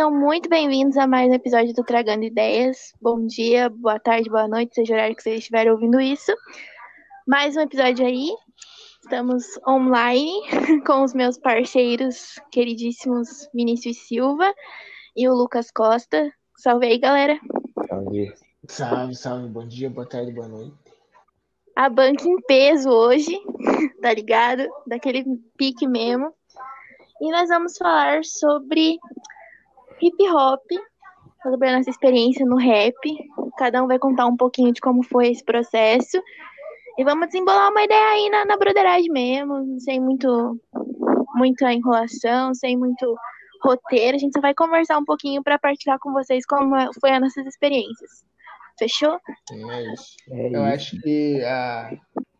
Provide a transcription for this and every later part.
Sejam muito bem-vindos a mais um episódio do Tragando Ideias. Bom dia, boa tarde, boa noite, seja o horário que vocês estiverem ouvindo isso. Mais um episódio aí. Estamos online com os meus parceiros queridíssimos Vinícius Silva e o Lucas Costa. Salve aí, galera. Salve. Salve, salve. Bom dia, boa tarde, boa noite. A banca em peso hoje, tá ligado? Daquele pique mesmo. E nós vamos falar sobre hip hop, sobre a nossa experiência no rap. Cada um vai contar um pouquinho de como foi esse processo. E vamos desembolar uma ideia aí na, na broderagem mesmo, sem muito, muita enrolação, sem muito roteiro. A gente só vai conversar um pouquinho para partilhar com vocês como foi as nossas experiências. Fechou? É isso. É Eu acho que a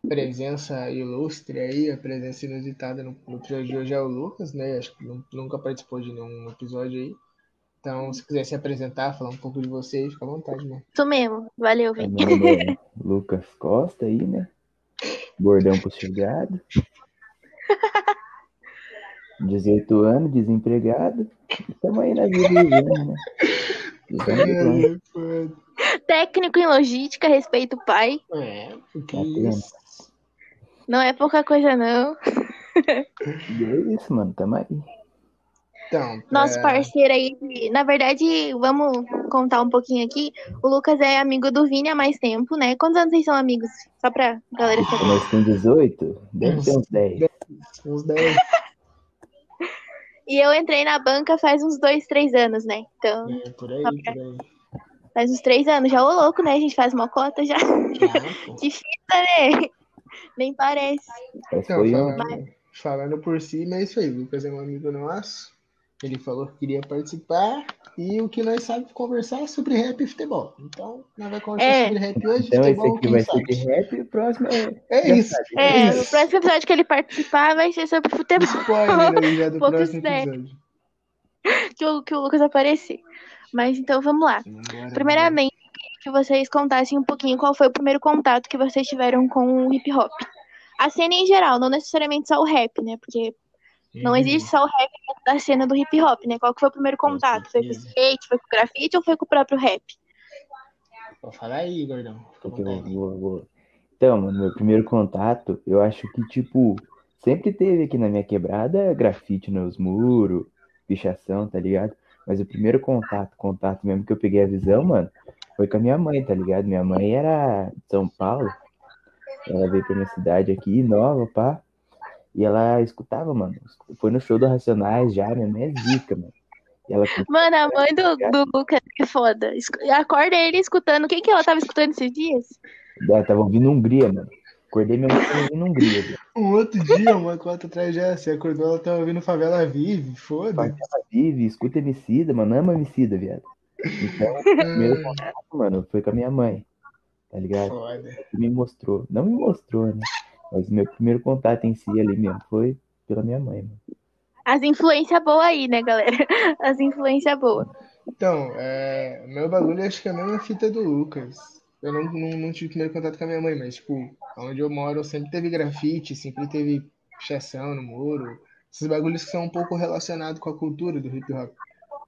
presença ilustre aí, a presença inusitada no, no trio de hoje é o Lucas, né? Acho que nunca participou de nenhum episódio aí. Então, se quiser se apresentar, falar um pouco de você, fica à vontade, né? Isso mesmo. Valeu, Vini. É Lucas Costa aí, né? Bordão pro chegado. 18 anos, desempregado. Estamos aí na vida vivendo, né? Técnico em logística, respeito o pai. É, porque Tá isso. Não é pouca coisa, não. E é isso, mano. Tamo aí. Então, Nosso é, parceiro aí, na verdade, vamos contar um pouquinho aqui. O Lucas é amigo do Vini há mais tempo, né? Quantos anos vocês são amigos? Só pra galera saber. Nós com 18, deve ter uns 10. uns 10 E eu entrei na banca faz uns dois, três anos, né? Então, é, por aí, por aí. faz uns três anos. Já ô louco, né? A gente faz uma cota já. Pô. Que fita, né? Nem parece. Mas Então, foi um. falando, falando por cima, é isso aí. O Lucas é um amigo nosso. Ele falou que queria participar. E o que nós sabemos conversar é sobre rap e futebol. Então, nós vamos conversar É. sobre rap hoje. Então esse futebol, aqui quem vai sabe? ser de rap e o próximo é. É isso. sabe. É, isso. o próximo episódio que ele participar vai ser sobre futebol. Spoiler aí já do Pouco próximo episódio. que, o, que o Lucas aparecer. Mas então vamos lá. Vambora, Primeiramente, que vocês contassem um pouquinho qual foi o primeiro contato que vocês tiveram com o hip hop. A cena em geral, não necessariamente só o rap, né? Porque não Uhum. existe só o rap da cena do hip hop, né? Qual que foi o primeiro contato? Foi com o skate, foi com o grafite ou foi com o próprio rap? Pode falar aí, gordão. Vou, vou- Então, mano, meu primeiro contato, eu acho que, tipo, sempre teve aqui na minha quebrada grafite nos muros, pichação, tá ligado? Mas o primeiro contato, contato mesmo que eu peguei a visão, mano, foi com a minha mãe, tá ligado? Minha mãe era de São Paulo, ela veio pra minha cidade aqui, nova, pá, e ela escutava, mano, foi no show do Racionais já, minha mãe é zica, mano. E ela Mano, a mãe do, do Lucas, que foda. Acorda ele escutando. Quem que ela tava escutando esses dias? ela tava ouvindo Hungria, mano. Acordei minha mãe tava ouvindo Hungria, velho. Um outro dia, uma cota atrás já, você acordou, ela tava ouvindo Favela Vive, foda. Favela vive, escuta Emicida, mano, ama Emicida, viado. Então, o primeiro contato, mano, foi com a minha mãe, tá ligado? Foda. Me mostrou, não me mostrou, né? Mas o meu primeiro contato em si ali mesmo foi pela minha mãe, mano. As influências boas aí, né, galera? As influências boas. Então, é, meu bagulho acho que é a mesma fita do Lucas. Eu não, não, não tive primeiro contato com a minha mãe, mas, tipo, onde eu moro sempre teve grafite, sempre teve pichação no muro. Esses bagulhos que são um pouco relacionados com a cultura do hip hop.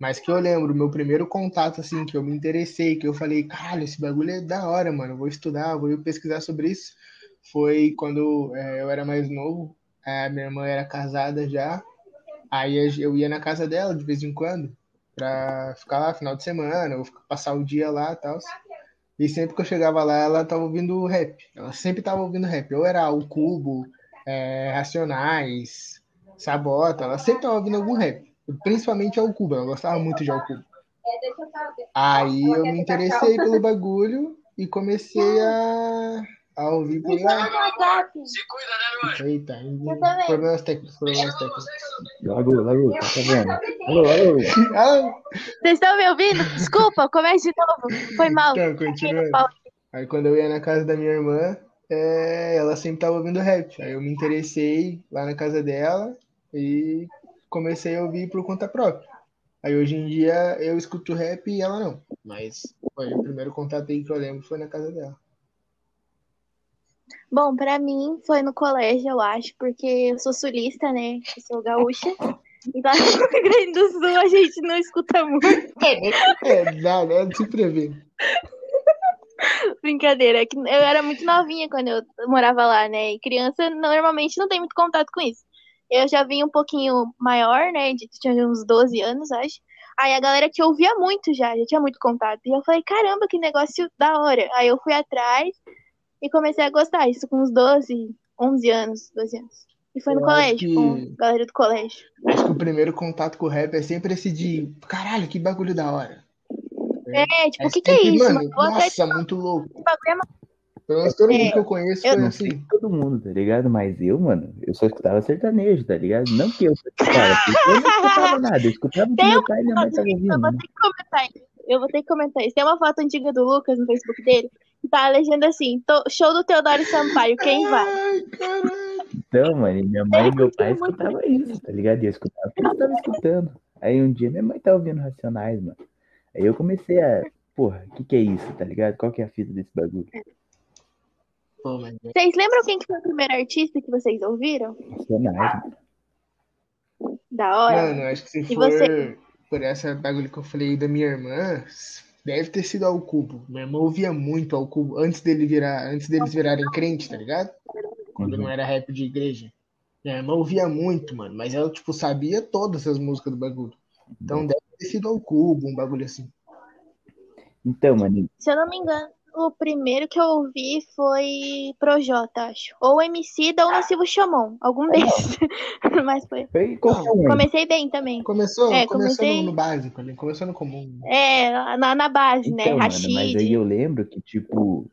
Mas que eu lembro, meu primeiro contato, assim, que eu me interessei, que eu falei, caralho, esse bagulho é da hora, mano, eu vou estudar, vou pesquisar sobre isso, foi quando é, eu era mais novo, a minha irmã era casada já, aí eu ia na casa dela de vez em quando, pra ficar lá final de semana, ou passar o dia lá e tal. E sempre que eu chegava lá, ela tava ouvindo rap. Ela sempre tava ouvindo rap. Ou era o Cubo, é, Racionais, Sabota, ela sempre tava ouvindo algum rap. Principalmente ao Cubo, ela gostava muito de ao Cubo. Aí eu me interessei pelo bagulho e comecei a, a ouvir por lá. Eita, também. problemas técnicos, problemas técnicos. Lago, Lago, tá vendo? Alô, alô. Ah, Vocês estão me ouvindo? Desculpa, comece de novo. Foi mal. Então, continuando. Aí quando eu ia na casa da minha irmã, é, ela sempre tava ouvindo rap. Aí eu me interessei lá na casa dela e comecei a ouvir por conta própria. Aí hoje em dia eu escuto rap e ela não. Mas foi o primeiro contato aí que eu lembro foi na casa dela. Bom, pra mim foi no colégio, eu acho, porque eu sou sulista, né? Eu sou gaúcha. E lá no Rio Grande do Sul a gente não escuta muito. É, nada, é de se prever. Brincadeira, é que eu era muito novinha quando eu morava lá, né? E criança normalmente não tem muito contato com isso. Eu já vim um pouquinho maior, né? de- Tinha uns 12 anos, acho. Aí a galera que ouvia muito já, já tinha muito contato. E eu falei, caramba, que negócio da hora. Aí eu fui atrás e comecei a gostar. Isso com uns 12, 11 anos, 12 anos. E foi no Eu colégio, que- com a galera do colégio. Acho que o primeiro contato com o rap é sempre esse de caralho, que bagulho da hora. É, tipo, É o que que é isso? mano, nossa, muito louco. é. Pelo menos todo É, mundo que eu conheço eu foi Não assim. sei todo mundo, tá ligado? Mas eu, mano, eu só escutava sertanejo, tá ligado? Não que eu escutava, eu não escutava nada, eu escutava o que meu pai e minha mãe estavam Eu ouvindo. vou né? ter que comentar isso. Eu vou ter que comentar isso. Tem uma foto antiga do Lucas no Facebook dele, tá a legenda assim, "Tô- show do Teodoro Sampaio, quem vai? Então, mano, minha mãe e meu pai curtia muito escutavam isso, tá ligado? E eu escutava o que eles estavam escutando. Aí um dia minha mãe tava ouvindo Racionais, mano. Aí eu comecei a, porra, o que que é isso, tá ligado? Qual que é a fita desse bagulho? É- Vocês lembram quem que foi o primeiro artista que vocês ouviram? Racionais, mano. Da hora. Mano, acho que se E for você? por essa bagulho que eu falei da minha irmã, deve ter sido ao cubo. Minha irmã ouvia muito ao cubo antes dele virar, antes deles virarem crente, tá ligado? Quando não era rap de igreja. Minha irmã ouvia muito, mano, mas ela, tipo, sabia todas as músicas do bagulho. Então deve ter sido ao cubo, um bagulho assim. Então, mano, Se eu não me engano, o primeiro que eu ouvi foi Projota, acho. Ou Emicida ou Silvio Chamon. Algum desses. Mas foi. um. aí. Comecei bem também. Começou, É, começou comecei- no, básico, ali, começou no comum. É, na, na base, né? Então, mano, mas aí eu lembro que, tipo,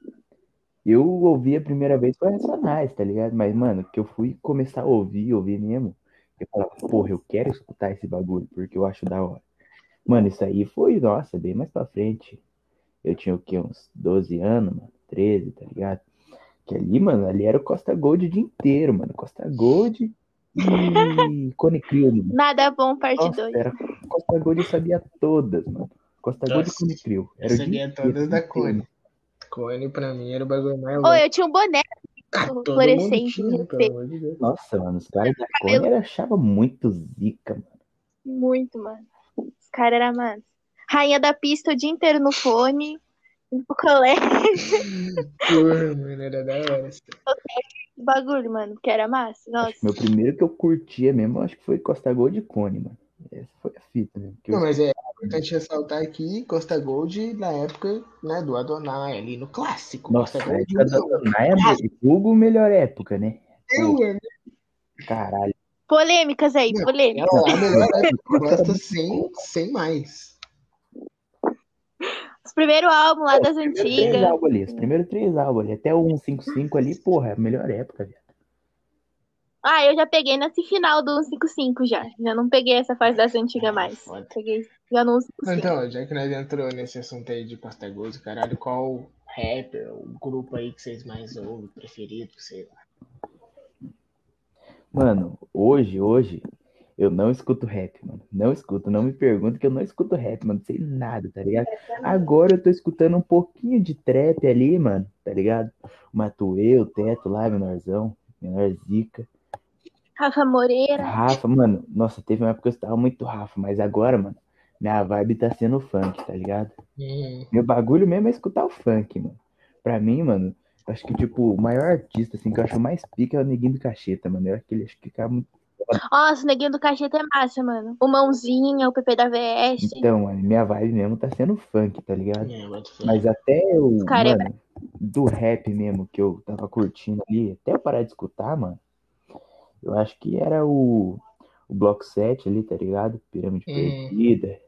eu ouvi a primeira vez foi Racionais, tá ligado? Mas, mano, que eu fui começar a ouvir, ouvir mesmo, eu falava, porra, eu quero escutar esse bagulho, porque eu acho da hora. Mano, isso aí foi, nossa, bem mais pra frente. Eu tinha o quê? Uns 12 anos, mano, 13, tá ligado? Que ali, mano, ali era o Costa Gold o dia inteiro, mano. Costa Gold e Cone Crew, mano. Nada bom, parte Nossa, 2. era Costa Gold eu sabia todas, mano. Costa Gold e Cone Crew. Era Eu sabia todas inteiro, da. Cone. Cone pra mim era o bagulho mais Ô, louco. eu tinha um boné Ah, todo mundo fluorescente, tinha, respeito. pelo amor de Deus. Nossa, mano, os caras da Cone eu achava muito zica, mano. Muito, mano. Os caras eram massa. Rainha da pista o dia inteiro no fone. No colégio. Porra, mano, era da hora. esse Bagulho, mano, que era massa. Nossa. Meu primeiro que eu curtia mesmo, acho que foi Costa Gold e Cone, mano. Essa foi a fita mesmo. que eu- Não, mas é importante ressaltar aqui Costa Gold na época né, do Adonai, ali no clássico. Nossa, Costa Gold. Adonai é Hugo melhor época, né? Eu, mano. Caralho. Polêmicas aí, Não, polêmicas. Ela é a melhor época. Gosta sem, sem mais. Os primeiros álbuns lá das Três antigas. álbuns ali, os primeiros três álbuns ali. Até o 155 ali, porra, é a melhor época, velho. Ah, eu já peguei nesse final do 155 já. Já não peguei essa fase das antigas mais. Peguei já no 155. Então, já que nós entrou nesse assunto aí de Costa Gold, caralho, qual rapper, o grupo aí que vocês mais ouvem, preferido, sei lá. Mano, hoje, hoje, eu não escuto rap, mano. Não escuto, não me pergunta que eu não escuto rap, mano. Não sei nada, tá ligado? Agora eu tô escutando um pouquinho de trap ali, mano, tá ligado? O Matuê, o Teto lá, menorzão, menor zica. Rafa Moreira. Rafa, mano, nossa, teve uma época que eu estava muito Rafa, mas agora, mano, minha vibe tá sendo funk, tá ligado? Hum, Meu bagulho mesmo é escutar o funk, mano. Pra mim, mano, eu acho que, tipo, o maior artista, assim, que eu acho mais pica é o Neguinho do Cacheta, mano. Eu acho que ele acho que fica muito. Nossa, o Neguinho do Cacheta é massa, mano. O Mãozinha, o PP da VS. Então, mano, minha vibe mesmo tá sendo funk, tá ligado? é. Mas até o. cara é Mano, do rap mesmo que eu tava curtindo ali, até eu parar de escutar, mano, eu acho que era o. O Bloco 7 ali, tá ligado? Pirâmide Hum. Perdida.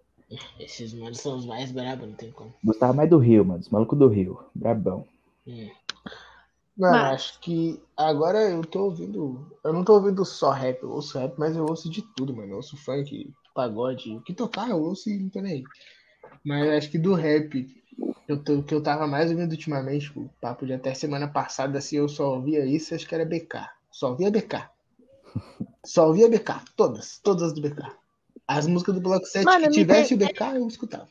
Esses manos são os mais brabos, não tem como. Gostava mais do Rio, mano. Os malucos do Rio. Brabão. Hum. Mano, Mas- acho que agora eu tô ouvindo. Eu não tô ouvindo só rap, eu ouço rap, mas eu ouço de tudo, mano. Eu ouço funk, pagode, o que tocar eu ouço e não tô nem aí. Mas acho que do rap, eu tô, que eu tava mais ouvindo ultimamente, tipo, papo de até semana passada, assim, eu só ouvia isso, acho que era BK. Só ouvia BK. Só ouvia BK, todas, todas do BK. As músicas do Bloco 7 Mano, que tivesse o BK, eu escutava.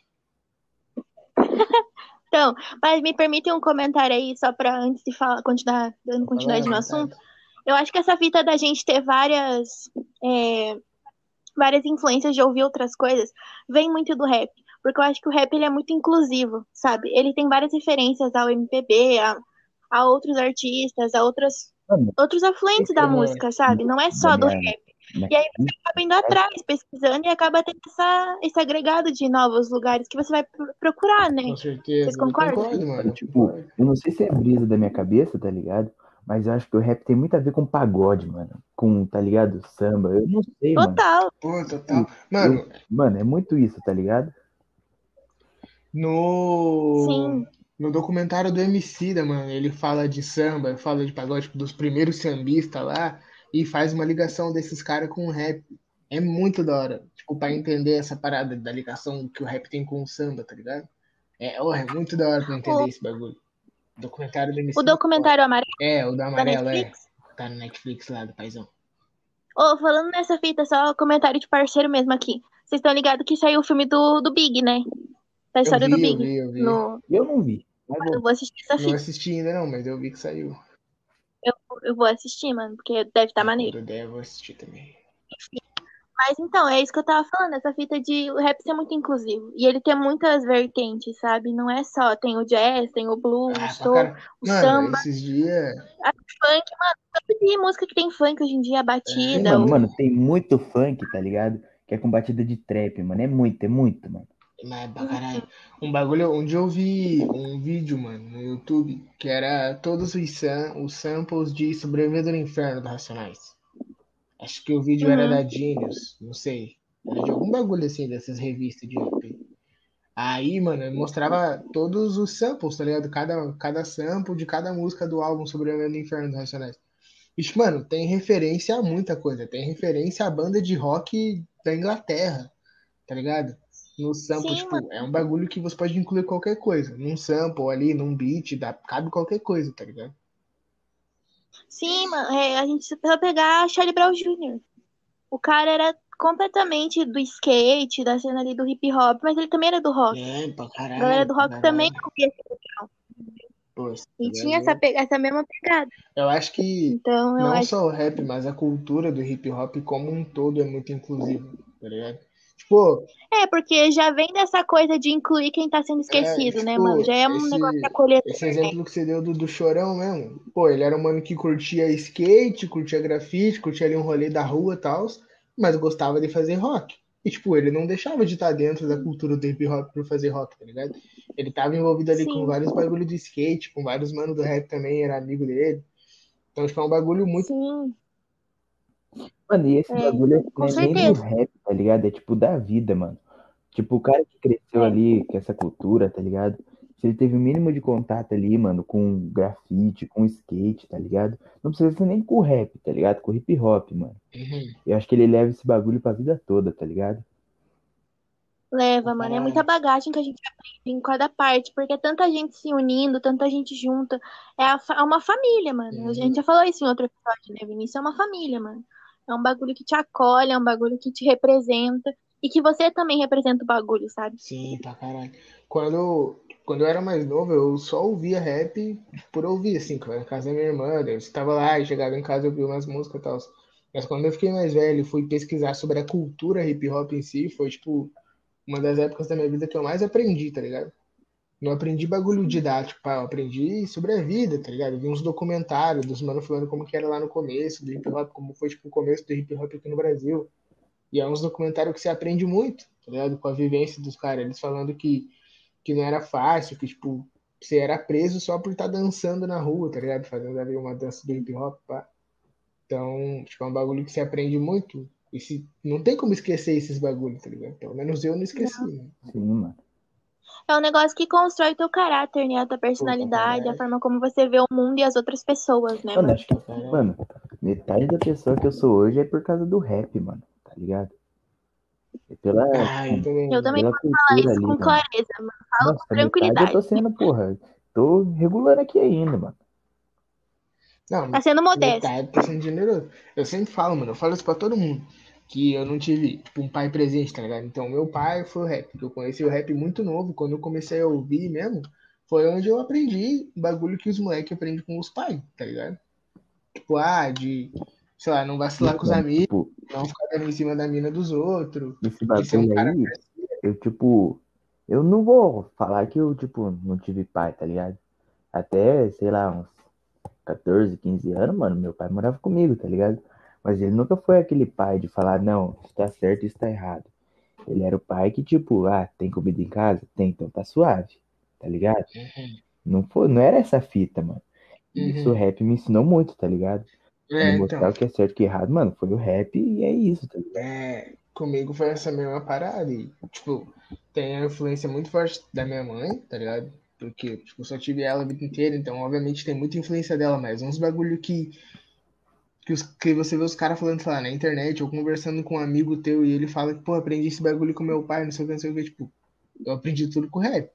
Então, mas me permitem um comentário aí, só pra antes de falar, continuar, dando continuidade no assunto. Eu acho que essa fita da gente ter várias. é, várias influências de ouvir outras coisas, vem muito do rap. Porque eu acho que o rap ele é muito inclusivo, sabe? Ele tem várias referências ao MPB, a, a outros artistas, a outras, outros afluentes da Uhum. música, sabe? Não é só do rap. Na- E aí você acaba indo atrás, pesquisando, e acaba tendo essa, esse agregado de novos lugares que você vai pro- procurar, né? Com certeza. Vocês eu concordam? concordo, mano. Tipo, eu não sei se é brisa da minha cabeça, tá ligado? Mas eu acho que o rap tem muito a ver com pagode, mano. Com, tá ligado? Samba. Eu não sei, mano. Total. Pô, total. Mano, Mano, é muito isso, tá ligado? no. Sim. No documentário do Emicida, mano, ele fala de samba, fala de pagode, tipo, dos primeiros sambistas lá, e faz uma ligação desses caras com o rap. É muito da hora, tipo, pra entender essa parada da ligação que o rap tem com o samba, tá ligado? É, oh, é muito da hora pra entender O- esse bagulho. Documentário do O Emicida. documentário amarelo É, o do da amarelo, é. Tá no Netflix lá, do paizão. Ô, falando nessa fita, só comentário de parceiro mesmo aqui. Vocês estão ligados que saiu o filme do, do Big, né? Da Eu história do vi, eu Big. vi, eu vi. No, Eu não vi. Mas eu vou. assistir essa Não fita. assisti ainda não, mas eu vi que saiu. Eu, eu vou assistir, mano, porque deve estar maneiro. Quando der, eu vou assistir também. Mas então, é isso que eu tava falando, essa fita de o rap ser muito inclusivo. E ele tem muitas vertentes, sabe? Não é só, tem o jazz, tem o blues, Ah, pra soul, o Mano, samba, esses dias. funk, mano. Tanto de música que tem funk hoje em dia, a batida, mano, o... mano, tem muito funk, tá ligado? Que é com batida de trap, mano. É muito, é muito, mano. Mas pra caralho. Um bagulho. Um dia eu vi um vídeo, mano, no YouTube, que era todos os, sam os samples de Sobreviver do Inferno do Racionais. Acho que o vídeo era Uhum. da Genius, não sei. Era de algum bagulho assim, dessas revistas de rap. Aí, mano, mostrava todos os samples, tá ligado? Cada, cada sample de cada música do álbum Sobrevivendo do Inferno dos Racionais. Bicho, mano, tem referência a muita coisa. Tem referência à banda de rock da Inglaterra, tá ligado? No sample, Sim, tipo, mano. é um bagulho que você pode incluir qualquer coisa. Num sample ali, num beat, dá, cabe qualquer coisa, tá ligado? Sim, mano, é, a gente precisa pegar Charlie Brown Jr. O cara era completamente do skate, da cena ali do hip hop, mas ele também era do rock. É, pra A caralho. galera do rock também caralho. ouvia esse Pô, esse E tinha bagulho- essa, essa mesma pegada. Eu acho que Então, eu não acho. só o rap, mas a cultura do hip hop como um todo é muito inclusiva, tá ligado? Tipo, É, porque já vem dessa coisa de incluir quem tá sendo é, esquecido, né, tipo, mano? Já é um esse, negócio de acolher. esse exemplo que você deu do, do Chorão mesmo. Pô, ele era um mano que curtia skate, curtia grafite, curtia ali um rolê da rua e tal, mas gostava de fazer rock. E, tipo, ele não deixava de estar dentro da cultura do hip hop por fazer rock, tá ligado? Ele tava envolvido ali com Sim. vários bagulho de skate, com vários manos do rap também, era amigo dele. Então, tipo, é um bagulho muito. Sim, Mano, e esse É, bagulho é- nem do rap, tá ligado? É tipo da vida, mano. Tipo, o cara que cresceu É. ali com essa cultura, tá ligado? Se ele teve o mínimo de contato ali, mano, com grafite, com skate, tá ligado? Não precisa ser nem com o rap, tá ligado? Com o hip hop, mano. Uhum. Eu acho que ele leva esse bagulho pra vida toda, tá ligado? leva, mano. É muita bagagem que a gente aprende em cada parte, porque é tanta gente se unindo, tanta gente junta. É, a é uma família, mano. A Uhum. gente já falou isso em outro episódio, né, Vinícius? É uma família, mano. É um bagulho que te acolhe, é um bagulho que te representa. E que você também representa o bagulho, sabe? Sim, pra caralho. Quando, quando eu era mais novo, eu só ouvia rap por ouvir, assim, na casa da minha irmã, eu estava lá e chegava em casa eu ouvia umas músicas e tal. Mas quando eu fiquei mais velho e fui pesquisar sobre a cultura hip hop em si, foi, tipo, uma das épocas da minha vida que eu mais aprendi, tá ligado? Não aprendi bagulho didático, pá, eu aprendi sobre a vida, tá ligado? Eu vi uns documentários dos mano falando como que era lá no começo do hip hop, como foi, tipo, o começo do hip hop aqui no Brasil. E é uns documentários que você aprende muito, tá ligado? Com a vivência dos caras. Eles falando que, que não era fácil, que, tipo, você era preso só por estar dançando na rua, tá ligado? Fazendo ali uma dança do hip hop, pá. Então, tipo, é um bagulho que você aprende muito. E se, não tem como esquecer esses bagulhos, tá ligado? Pelo menos eu não esqueci, né? Sim, mano. É um negócio que constrói teu caráter, né? A tua personalidade, a forma como você vê o mundo e as outras pessoas, né, Mano, mano? acho que, mano, metade da pessoa que eu sou hoje é por causa do rap, mano. Tá ligado? É pela, Ah, eu também. Eu também vou falar isso ali, com mano. clareza, mano. Falo Nossa, com metade eu tranquilidade. tô sendo, porra. Tô regulando aqui ainda, mano. Não, Tá sendo modesto. metade tá sendo generoso. Eu sempre falo, mano, eu falo isso pra todo mundo. Que eu não tive, tipo, um pai presente, tá ligado? Então, meu pai foi o rap. que Eu conheci o rap muito novo. Quando eu comecei a ouvir mesmo, foi onde eu aprendi o bagulho que os moleques aprendem com os pais, tá ligado? Tipo, ah, de, sei lá, não vacilar com os Mano, amigos. Tipo, não ficar em cima da mina dos outros. Esse um bagulho cara aí, eu, tipo, eu não vou falar que eu, tipo, não tive pai, tá ligado? Até, sei lá, uns 14, 15 anos, mano, meu pai morava comigo, tá ligado? Mas ele nunca foi aquele pai de falar, não, isso tá certo, isso tá errado. Ele era o pai que, tipo, ah, tem comida em casa? Tem, então tá suave, tá ligado? Uhum. Não foi, não era essa fita, mano. Isso o Uhum. rap me ensinou muito, tá ligado? É, me mostrar então. o que é certo e o que é errado, mano, foi o rap e é isso, tá ligado? É, comigo foi essa mesma parada. E, tipo, tem a influência muito forte da minha mãe, tá ligado? Porque, tipo, eu só tive ela a vida inteira, então, obviamente, tem muita influência dela, mas uns bagulho que, que, os, que você vê os caras falando, sei lá, na internet, ou conversando com um amigo teu, e ele fala que, pô, aprendi esse bagulho com meu pai, não sei o que, não sei o que, tipo, eu aprendi tudo com rap,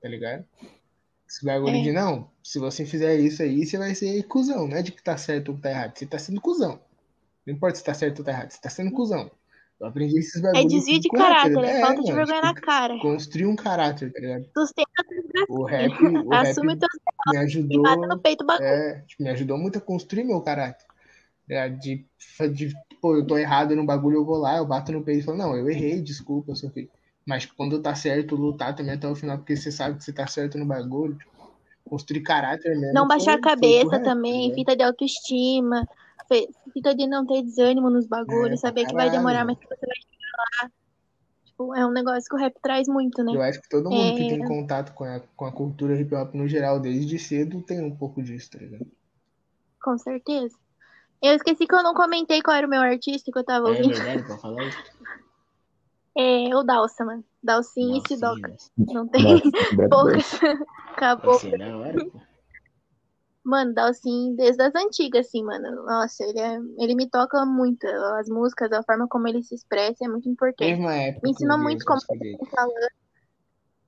tá ligado? Esse bagulho É. de, não, se você fizer isso aí, você vai ser cuzão, não é de que tá certo ou que tá errado, você tá sendo cuzão. Não importa se tá certo ou tá errado, você tá sendo cuzão. Eu aprendi esses É bagulhos desvio de rap, caráter, tá é falta de mano, vergonha na tipo, cara. construir um caráter, tá ligado? Sustenta O rap, o rap Assume teus me ajudou, peito é, tipo, me ajudou muito a construir meu caráter. Né? De, de, pô, eu tô errado no bagulho, eu vou lá, eu bato no peito e falo, não, eu errei, desculpa, eu sofri. Mas quando tá certo, lutar também até o final, porque você sabe que você tá certo no bagulho. tipo, construir caráter mesmo. Não baixar a foi- foi cabeça rap, tá também, ligado? fita de autoestima, fita de não ter desânimo nos É, bagulhos, pra saber que vai caralho, demorar, mas que você vai chegar lá. Tipo, é um negócio que o rap traz muito, né? Eu acho que todo mundo que É. tem contato com a, com a cultura hip hop no geral, desde cedo, tem um pouco disso, tá ligado? Com certeza. Eu esqueci que eu não comentei qual era o meu artista que eu tava É ouvindo. verdade, pra falar isso. É o Dalsa, mano. Dalcinho e Sidoca. Não tem Nossa, poucas. Acabou. Nossa, é da hora, pô. Mano, Dalcin, desde as antigas, assim, mano. Nossa, ele, é, ele me toca muito. As músicas, a forma como ele se expressa é muito importante. Uma época Me ensinou muito como ele tá falando.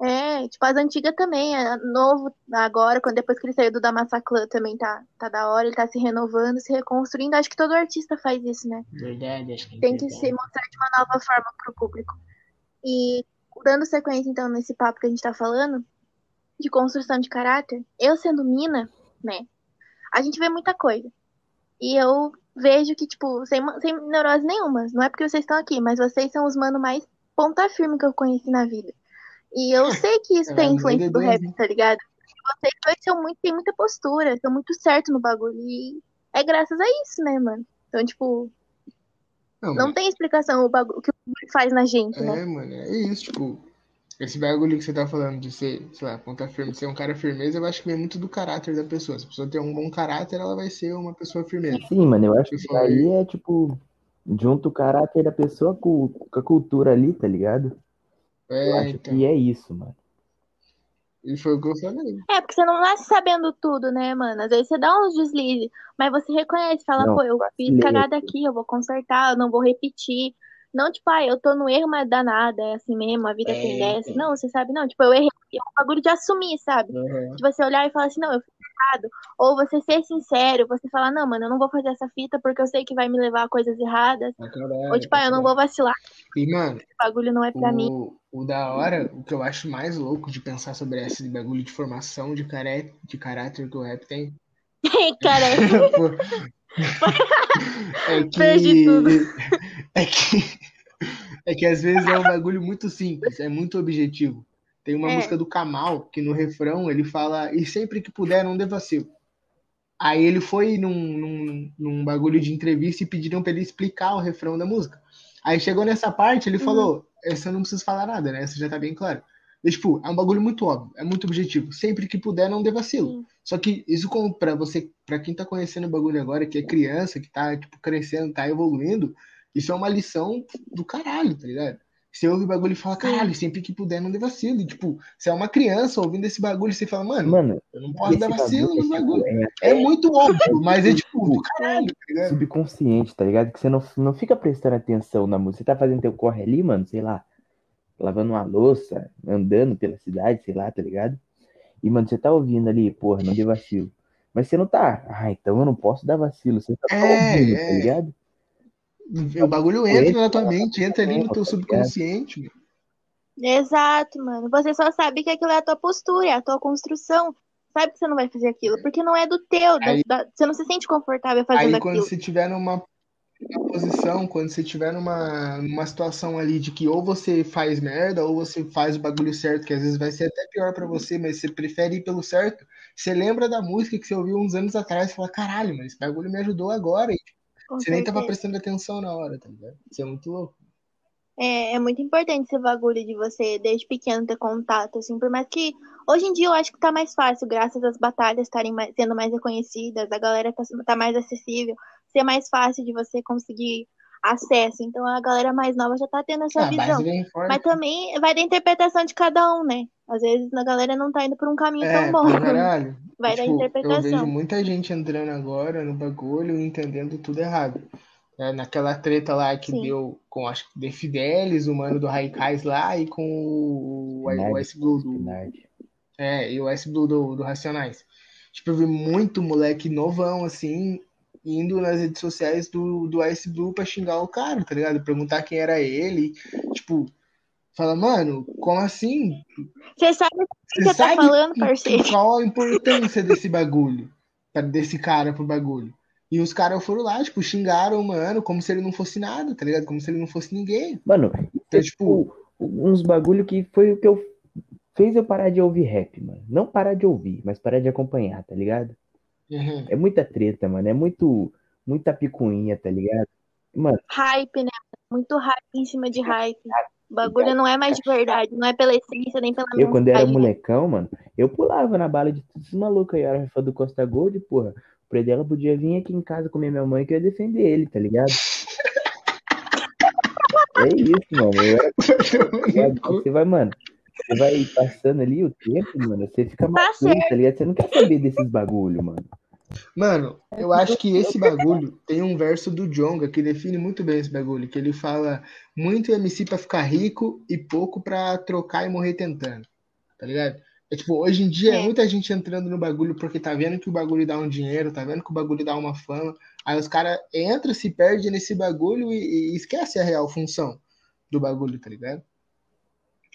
É, tipo, as antigas também. É novo agora, quando depois que ele saiu do da Massaclan também tá, tá da hora. Ele tá se renovando, se reconstruindo. Acho que todo artista faz isso, né? Verdade, acho que Tem que se mostrar de uma nova forma pro público. E dando sequência, então, nesse papo que a gente tá falando, de construção de caráter, eu sendo mina, né? A gente vê muita coisa. E eu vejo que, tipo, sem, sem neurose nenhuma. Não é porque vocês estão aqui, mas vocês são os mano mais ponta firme que eu conheci na vida. E eu sei que isso É, tem influência do rap, né? tá ligado? Vocês dois são muito, têm muita postura, são muito certo no bagulho. E é graças a isso, né, mano? Então, tipo, Não, não mas- tem explicação o, bagulho, o que o faz na gente, né? É, mano, é isso, tipo, esse bagulho que você tá falando de ser, sei lá, ponta firme, ser um cara firmeza, eu acho que vem muito do caráter da pessoa. Se a pessoa tem um bom caráter, ela vai ser uma pessoa firmeza. Sim, mano, eu acho que aí é tipo, junto o caráter da pessoa com, com a cultura ali, tá ligado? Eu É, acho então. que é isso, mano. E foi o que eu falei. É, porque você não nasce sabendo tudo, né, mano? Às vezes você dá uns deslizes, mas você reconhece, fala, Não, pô, eu fiz cagada aqui. eu vou consertar, eu não vou repetir. Não, tipo, ah, eu tô no erro, mas dá nada, é assim mesmo, a vida tem É, dessa. então. Não, você sabe, não, tipo, eu errei. É um bagulho de assumir, sabe? Uhum. De você olhar e falar assim, não, eu fiz errado. Ou você ser sincero, você falar, não, mano, eu não vou fazer essa fita porque eu sei que vai me levar a coisas erradas. Pra caralho, Ou tipo, ah, eu não vou vacilar, E, mano, esse bagulho não é pra mim. o, o da hora, o que eu acho mais louco de pensar sobre esse bagulho de formação de, caré, de caráter que o rap tem. É que, Perdi tudo. É que, é que às vezes é um bagulho muito simples, é muito objetivo. Tem uma É. música do Kamal que no refrão ele fala, e sempre que puder, não dê vacilo. Aí ele foi num, num, num bagulho de entrevista e pediram pra ele explicar o refrão da música. Aí chegou nessa parte, ele falou: Essa eu não preciso falar nada, né? Essa já tá bem claro. E, tipo, é um bagulho muito óbvio, é muito objetivo. Sempre que puder, não dê vacilo. Sim. Só que isso pra você, pra quem tá conhecendo o bagulho agora, que é criança, que tá, tipo, crescendo, tá evoluindo, isso é uma lição do caralho, tá ligado? Você ouve o bagulho e fala, caralho, sempre que puder, não dê vacilo. E, tipo, você é uma criança ouvindo esse bagulho, você fala, mano, Mano, eu não posso dar vacilo bagulho nos é, tipo, bagulhos. é É muito óbvio, mas é tipo, caralho, tá ligado? subconsciente, tá ligado? Que você não, não fica prestando atenção na música. Você tá fazendo teu corre ali, mano, sei lá, lavando uma louça, andando pela cidade, sei lá, tá ligado? E, mano, você tá ouvindo ali, porra, não dê vacilo. Mas você não tá, ah, então eu não posso dar vacilo. Você tá É, ouvindo, tá é. ligado? O bagulho entra na tua mente, entra ali no teu subconsciente, mano. Exato, mano. Você só sabe que aquilo é a tua postura, é a tua construção. Sabe que você não vai fazer aquilo, porque não é do teu, da- Aí- da- você não se sente confortável fazendo Aí quando aquilo. você tiver numa. posição, quando você estiver numa, numa situação ali de que ou você faz merda ou você faz o bagulho certo, que às vezes vai ser até pior pra você, mas você prefere ir pelo certo, você lembra da música que você ouviu uns anos atrás e fala, caralho, mas esse bagulho me ajudou agora. E Com você nem tava certeza. prestando atenção na hora, tá ligado? Isso é muito louco. É, é muito importante esse bagulho de você, desde pequeno, ter contato, assim, por mais que hoje em dia eu acho que tá mais fácil, graças às batalhas estarem mais- sendo mais reconhecidas, a galera tá, tá mais acessível, ser mais fácil de você conseguir acesso. Então a galera mais nova já tá tendo essa Ah, visão. forte. Mas também vai da interpretação de cada um, né? Às vezes a galera não tá indo por um caminho É, tão bom. caralho. Vai da Tipo, eu vejo interpretação. muita gente entrando agora no bagulho e entendendo tudo errado. É, naquela treta lá que Sim. deu com, acho que The Fidelis, o mano do Raikais lá, e com o, o Ice Blue do, é, e o Ice Blue do, do Racionais. Tipo, eu vi muito moleque novão, assim, indo nas redes sociais do, do Ice Blue pra xingar o cara, tá ligado? Perguntar quem era ele. Tipo, fala, mano, como assim? Você sabe o que Você tá sabe falando, parceiro? qual a importância desse bagulho? Desse cara pro bagulho. E os caras foram lá, tipo, xingaram o mano como se ele não fosse nada, tá ligado? Como se ele não fosse ninguém. Mano, Então, é, tipo, tipo, uns bagulho que foi o que eu fez eu parar de ouvir rap, mano. Não parar de ouvir, mas parar de acompanhar, tá ligado? uhum. É muita treta, mano. É muito, muita picuinha, tá ligado? Mano, Hype, né? Muito hype em cima de hype. O bagulho não é mais de verdade, não é pela essência, nem pela eu quando era mensagem. molecão, mano, eu pulava na bala de todos esses malucos aí. Eu era fã do Costa Gold, porra. O Predela podia vir aqui em casa comer minha mãe que eu ia defender ele, tá ligado? É isso, mano. Eu era tá ligado? Você vai, mano, você vai passando ali o tempo, mano, você fica mais certo. tá ligado? Você não quer saber desses bagulho, mano. Mano, eu acho que esse bagulho tem um verso do Jonga que define muito bem esse bagulho, que ele fala muito MC pra ficar rico e pouco pra trocar e morrer tentando, tá ligado? É tipo, hoje em dia é É. muita gente entrando no bagulho porque tá vendo que o bagulho dá um dinheiro, tá vendo que o bagulho dá uma fama, aí os caras entram, se perdem nesse bagulho e, e esquece a real função do bagulho, tá ligado?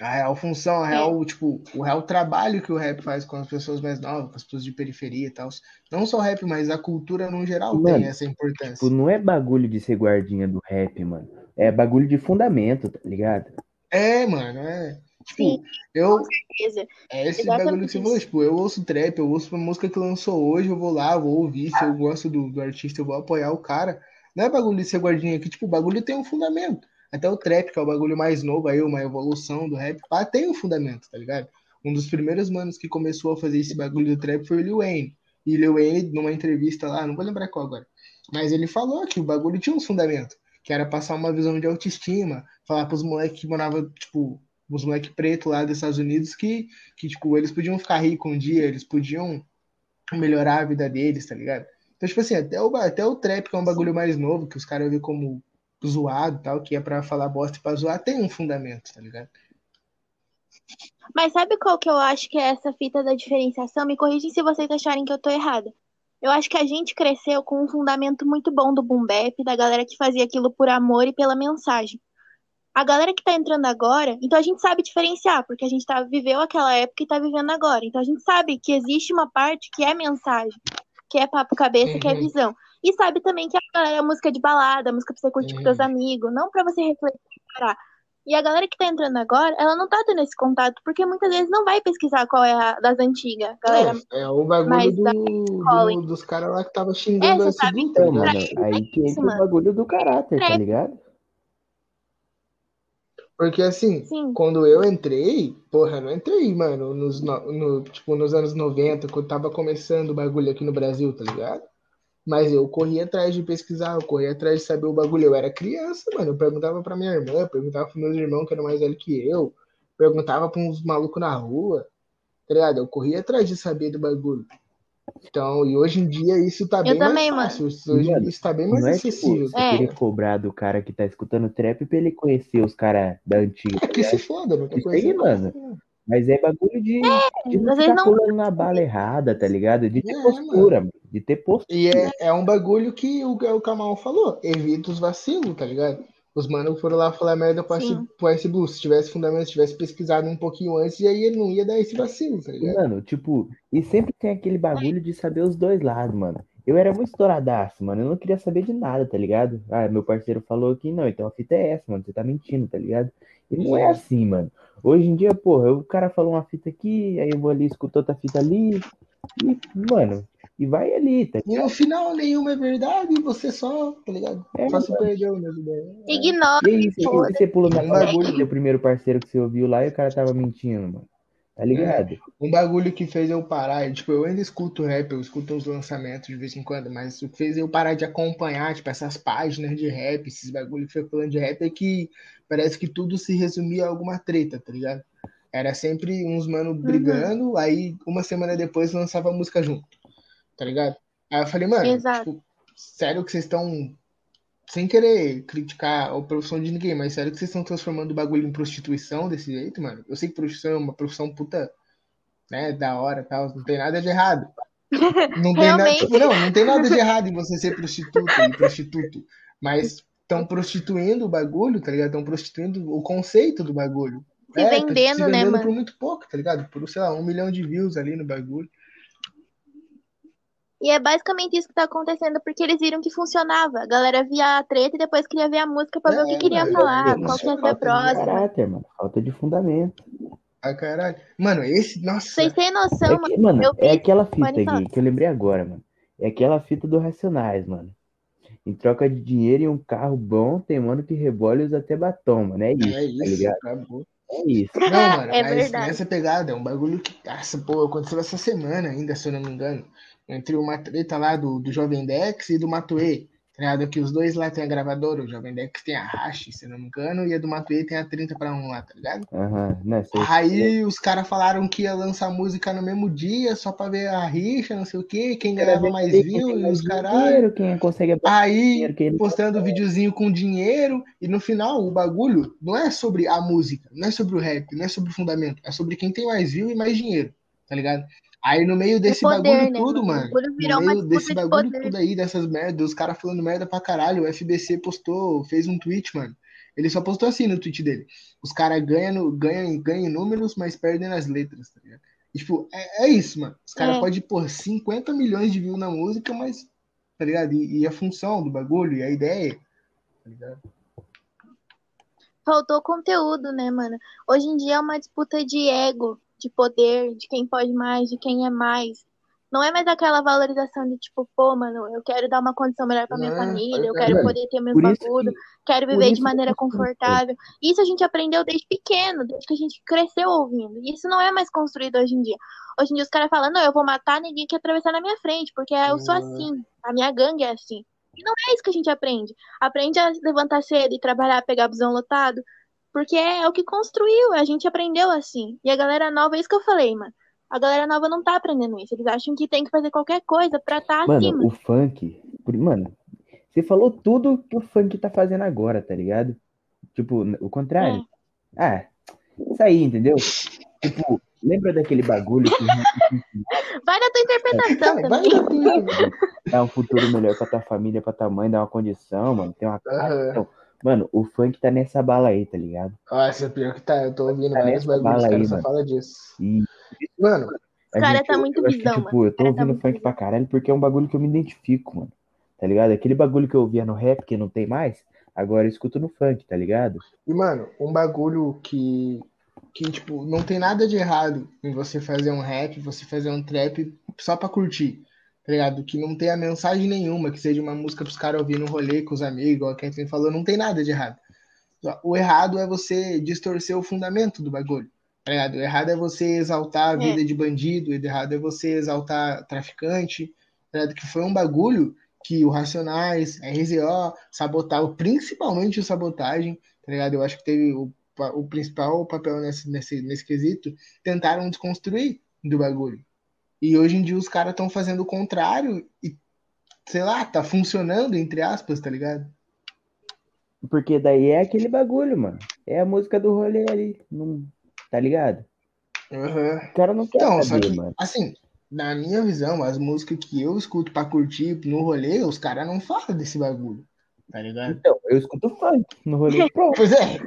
A real função, a real, tipo, o real trabalho que o rap faz com as pessoas mais novas, com as pessoas de periferia e tal. Não só o rap, mas a cultura no geral Mano, tem essa importância. Tipo, não é bagulho de ser guardinha do rap, mano. É bagulho de fundamento, tá ligado? É, mano, é. Tipo, Sim. eu. Certeza. É esse Exatamente bagulho que você falou, tipo, eu ouço trap, eu ouço uma música que lançou hoje, eu vou lá, vou ouvir, se eu gosto do, do artista, eu vou apoiar o cara. Não é bagulho de ser guardinha aqui, tipo, o bagulho tem um fundamento. Até o trap, que é o bagulho mais novo aí, uma evolução do rap, pá, tem um fundamento, tá ligado? Um dos primeiros manos que começou a fazer esse bagulho do trap foi o Lil Wayne. E Lil Wayne, numa entrevista lá, não vou lembrar qual agora, mas ele falou que o bagulho tinha um fundamento, que era passar uma visão de autoestima, falar pros moleques que moravam, tipo, os moleques pretos lá dos Estados Unidos que, que, tipo, eles podiam ficar ricos um dia, eles podiam melhorar a vida deles, tá ligado? Então, tipo assim, até o, até o trap, que é um bagulho mais novo, que os caras veem como zoado e tal, que é pra falar bosta e pra zoar, tem um fundamento, tá ligado? Mas sabe qual que eu acho que é essa fita da diferenciação? Me corrigem se vocês acharem que eu tô errada. Eu acho que a gente cresceu com um fundamento muito bom do boom bap, da galera que fazia aquilo por amor e pela mensagem. A galera que tá entrando agora, então a gente sabe diferenciar, porque a gente tá, viveu aquela época e tá vivendo agora. Então a gente sabe que existe uma parte que é mensagem, que é papo cabeça, que é Uhum. visão. E sabe também que a galera é música de balada, música pra você curtir com teus amigos, não pra você refletir e parar. E a galera que tá entrando agora, ela não tá tendo esse contato, porque muitas vezes não vai pesquisar qual é a das antigas. Galera, Não, é o bagulho mais do, da do- dos caras lá que tava xingando É, sabe tá Então, mano, aí que entra o mano. bagulho do caráter, tá É. ligado? Porque assim, sim, quando eu entrei, porra, eu não entrei, mano, nos, no, no- tipo, nos anos 90, quando tava começando o bagulho aqui no Brasil, tá ligado? Mas eu corria atrás de pesquisar, eu corria atrás de saber o bagulho. Eu era criança, mano. Eu perguntava pra minha irmã, eu perguntava pros meus irmãos que eram mais velhos que eu, perguntava pra uns malucos na rua, tá ligado? Eu corria atrás de saber do bagulho. Então, e hoje em dia isso tá Eu bem também, mais fácil. mano. Hoje Mano, isso tá bem mais Não é tipo acessível. você É. querer cobrar do cara que tá escutando trap pra ele conhecer os caras da antiga, tá É que se ligado? foda, não Isso aí, conhecer mano. Mas é bagulho de, de não ficar não. pulando na bala errada, tá ligado? De ter É, postura, mano. De ter postura. E é, é um bagulho que o, o Kamal falou. Evita os vacilos, tá ligado? Os manos foram lá falar merda pro Sim. pro Ice Blue. Se tivesse fundamento, se tivesse pesquisado um pouquinho antes, e aí ele não ia dar esse vacilo, tá ligado? mano, tipo, e sempre tem aquele bagulho de saber os dois lados, mano. eu era muito estouradaço, mano. Eu não queria saber de nada, tá ligado? Ah, meu parceiro falou que não, então a fita é essa, mano. Você tá mentindo, tá ligado? E não é assim, mano. Hoje em dia, porra, o cara falou uma fita aqui, aí eu vou ali, escuto outra fita ali. E, mano, e vai ali, tá E no final nenhuma é verdade você só, tá ligado? É, só se mano. perdeu nas ideias. Ignora. E aí, você, você pula na Um parte bagulho. do primeiro parceiro que você ouviu lá e o cara tava mentindo, mano. Tá ligado? Um bagulho que fez eu parar, tipo, eu ainda escuto rap, eu escuto os lançamentos de vez em quando, mas o que fez eu parar de acompanhar, tipo, essas páginas de rap, esses bagulho que foi falando de rap, é que parece que tudo se resumia a alguma treta, tá ligado? Era sempre uns mano brigando, aí uma semana depois lançava a música junto, tá ligado? Aí eu falei, mano, Exato. tipo, sério que vocês estão, sem querer criticar a profissão de ninguém, mas sério que vocês estão transformando o bagulho em prostituição desse jeito, mano? Eu sei que prostituição é uma profissão puta né, da hora e tal, não tem nada de errado. Não tem nada, tipo, não, não tem nada de errado em você ser prostituta e prostituto, mas estão prostituindo o bagulho, tá ligado? Estão prostituindo o conceito do bagulho. Se É, tá vendendo, se né, vendendo mano? por muito pouco, tá ligado? Por, sei lá, um milhão de views ali no bagulho. E é basicamente isso que tá acontecendo, porque eles viram que funcionava. A galera via a treta e depois queria ver a música pra ver o que É, queria mano, falar, eu- qual que ia ser a próxima. Caráter, mano. Falta de fundamento. Ah, caralho. Mano, esse, nossa. Vocês têm noção, É mano? que, mano, eu é vi- aquela fita aqui que eu lembrei agora, mano. É aquela fita do Racionais, mano. Em troca de dinheiro e um carro bom, tem mano que rebole e usa até batom, mano. É isso, É tá isso, ligado? acabou. É isso. Não, mano, É mas verdade. nessa pegada, é um bagulho que, nossa, pô, aconteceu essa semana ainda, se eu não me engano, entre uma treta lá do, do Jovem Dex e do Matuê, tá ligado? Que os dois lá tem a gravadora, o Jovem Dex tem a Hash, se não me engano, e a do Matuê tem a 30 para 1 lá, tá ligado? Aham, né? sei- Aí os caras falaram que ia lançar música no mesmo dia, só pra ver a rixa, não sei o quê, quem ganhava mais view e mais os dinheiro, quem consegue Aí, dinheiro, postando videozinho com dinheiro, e no final o bagulho não é sobre a música, não é sobre o rap, não é sobre o fundamento, é sobre quem tem mais view e mais dinheiro, tá ligado? Aí no meio desse poder, bagulho né, tudo, mano? No meio desse de bagulho poder. tudo aí, dessas merdas, os caras falando merda pra caralho, o FBC postou, fez um tweet, mano. Ele só postou assim no tweet dele. Os caras ganham, ganham, ganham números, mas perdem nas letras, tá ligado? E, tipo, é, é isso, mano. Os caras É. podem pôr 50 milhões de views na música, mas, tá ligado? E, e a função do bagulho, e a ideia, tá ligado? Faltou conteúdo, né, mano? Hoje em dia é uma disputa de ego, de poder, de quem pode mais, de quem é mais. Não é mais aquela valorização de tipo, pô, mano, eu quero dar uma condição melhor pra minha É, família, eu é, quero mano. poder ter isso bagulho, que- quero viver de maneira eu- confortável. Isso a gente aprendeu desde pequeno, desde que a gente cresceu ouvindo. E isso não é mais construído hoje em dia. Hoje em dia os caras falam, não, eu vou matar ninguém que atravessar na minha frente, porque eu sou É. assim, a minha gangue é assim. E não é isso que a gente aprende. Aprende a levantar cedo e trabalhar, pegar busão lotado, porque é o que construiu, a gente aprendeu assim. E a galera nova, é isso que eu falei, mano. A galera nova não tá aprendendo isso. Eles acham que tem que fazer qualquer coisa pra tá Mano, acima. o funk. por- Mano, você falou tudo que o funk tá fazendo agora, tá ligado? Tipo, o contrário. Ah, isso aí, entendeu? Tipo, lembra daquele bagulho que Vai na tua interpretação Vai, vai também. dar tudo. dá um futuro melhor pra tua família, pra tua mãe, dá uma condição, mano, tem uma casa. Aham. Então, mano, o funk tá nessa bala aí, tá ligado? Nossa, pior que tá, eu tô ouvindo Tá vários bagulhos, caras aí, só mano. falam disso. E Mano, a cara gente- tá muito eu acho que, tipo, mano. eu tô O cara tá ouvindo muito funk visão. pra caralho porque é um bagulho que eu me identifico, mano. Tá ligado? Aquele bagulho que eu ouvia no rap, que não tem mais, agora eu escuto no funk, tá ligado? E, mano, um bagulho que, que, tipo, não tem nada de errado em você fazer um rap, você fazer um trap só pra curtir, tá ligado? Que não tenha mensagem nenhuma, que seja uma música pros caras ouvir no rolê com os amigos, igual a Kathleen falou, não tem nada de errado. O errado é você distorcer o fundamento do bagulho, tá ligado? O errado é você exaltar a É. vida de bandido, o errado é você exaltar traficante, tá ligado? Que foi um bagulho que o Racionais, RZO, sabotaram, principalmente o sabotagem, tá ligado? Eu acho que teve o, o principal papel nesse, nesse, nesse quesito, tentaram desconstruir do bagulho. E hoje em dia os caras estão fazendo o contrário e, sei lá, tá funcionando, entre aspas, tá ligado? Porque daí é aquele bagulho, mano. É a música do rolê ali. Não... Tá ligado? Uhum. O cara não quer Então, só saber, que, mano. assim, na minha visão, as músicas que eu escuto pra curtir no rolê, os caras não falam desse bagulho, tá ligado? Então, eu escuto funk no rolê. Pois é.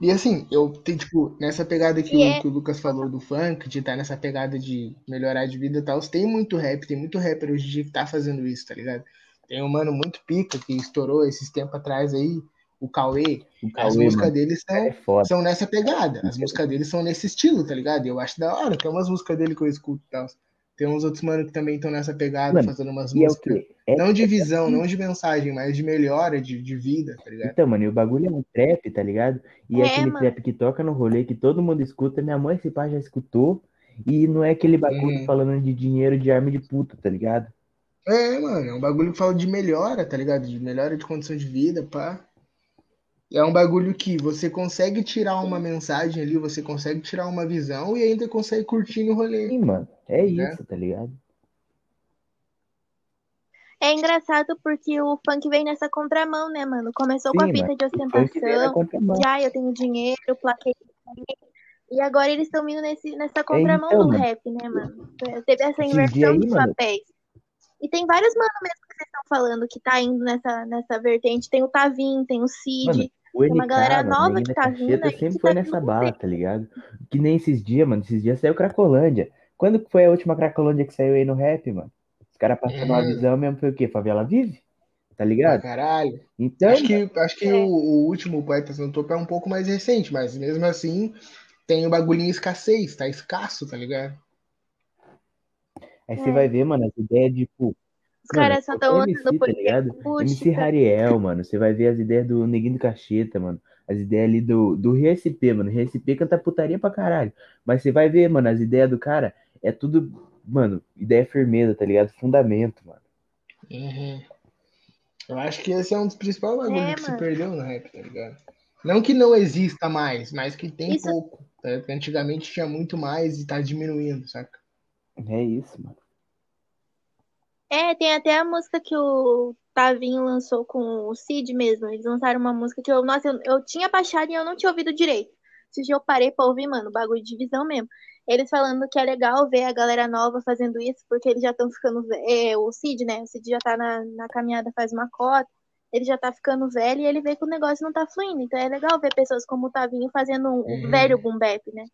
E assim, eu tenho, tipo, nessa pegada que, E o, é. que o Lucas falou do funk, de estar nessa pegada de melhorar de vida e tal, tem muito rap, tem muito rapper hoje em dia que tá fazendo isso, tá ligado? Tem um mano muito pica que estourou esses tempos atrás aí, o Cauê. O As Cauê, músicas mano, deles são, é são nessa pegada. As músicas deles são nesse estilo, tá ligado? E eu acho da hora, tem umas músicas dele que eu escuto e tal. Tem uns outros mano que também estão nessa pegada, Mano, fazendo umas é o músicas. quê? É, Não de visão, não de mensagem, mas de melhora de, de vida, tá ligado? então, mano, e o bagulho é um trap, tá ligado? E é É, aquele mano. trap que toca no rolê, que todo mundo escuta. Minha mãe, esse pai já escutou. E não é aquele bagulho Uhum. falando de dinheiro de arma de puta, tá ligado? É, mano, é um bagulho que fala de melhora, tá ligado? De melhora de condição de vida, pá. É um bagulho que você consegue tirar uma mensagem ali, você consegue tirar uma visão e ainda consegue curtir no rolê, Sim, mano, é né? isso, tá ligado? É engraçado porque o funk vem nessa contramão, né, mano? Começou com a Sim, fita mano, de ostentação, de ah, eu tenho dinheiro, plaquei. E agora eles estão vindo nesse, nessa É, contramão então, do mano, rap, né, mano? Teve essa inversão aí, dos mano, papéis. E tem vários mano mesmo que vocês estão falando que tá indo nessa, nessa vertente. Tem o Tavim, tem o mano, Cid, o tem uma NK, galera mano, nova que tá vindo aí sempre tá foi vindo nessa bala, tá ligado? Que nem esses dias, mano, esses dias saiu Cracolândia. Quando que foi a última Cracolândia que saiu aí no rap, mano? Os caras passando uma Uhum, visão mesmo, foi o quê? Favela Vive? Tá ligado? caralho. Então, Acho que, acho que É. o, o último Poetas no Topo é um pouco mais recente, mas mesmo assim tem o bagulhinho escassez, tá escasso, tá ligado? aí você É. vai ver, mano, as ideias de, tipo, Os caras só estão lançando tá por ligado? MC. Rariel, mano, você vai ver as ideias do Neguinho do Cacheta, mano. As ideias ali do, do RSP, mano. RSP canta putaria pra caralho. Mas você vai ver, mano, as ideias do cara é tudo, mano, ideia firmeza, tá ligado? Fundamento, mano. Uhum. Eu acho que esse é um dos principais bagulhos É, que se mano. perdeu no rap, tá ligado? Não que não exista mais, mas que tem Isso pouco. Tá? Porque Antigamente tinha muito mais e tá diminuindo, saca? É isso, mano. É, tem até a música que o Tavinho lançou com o Cid mesmo. Eles lançaram uma música que eu, nossa, eu, eu tinha baixado e eu não tinha ouvido direito. Esse dia eu parei pra ouvir, mano, bagulho de visão mesmo. Eles falando que é legal ver a galera nova fazendo isso, porque eles já estão ficando velho. O Cid, né? O Cid já tá na, na caminhada faz uma cota. Ele já tá ficando velho e ele vê que o negócio não tá fluindo. Então é legal ver pessoas como o Tavinho fazendo um, um Uhum. velho boom bap, né?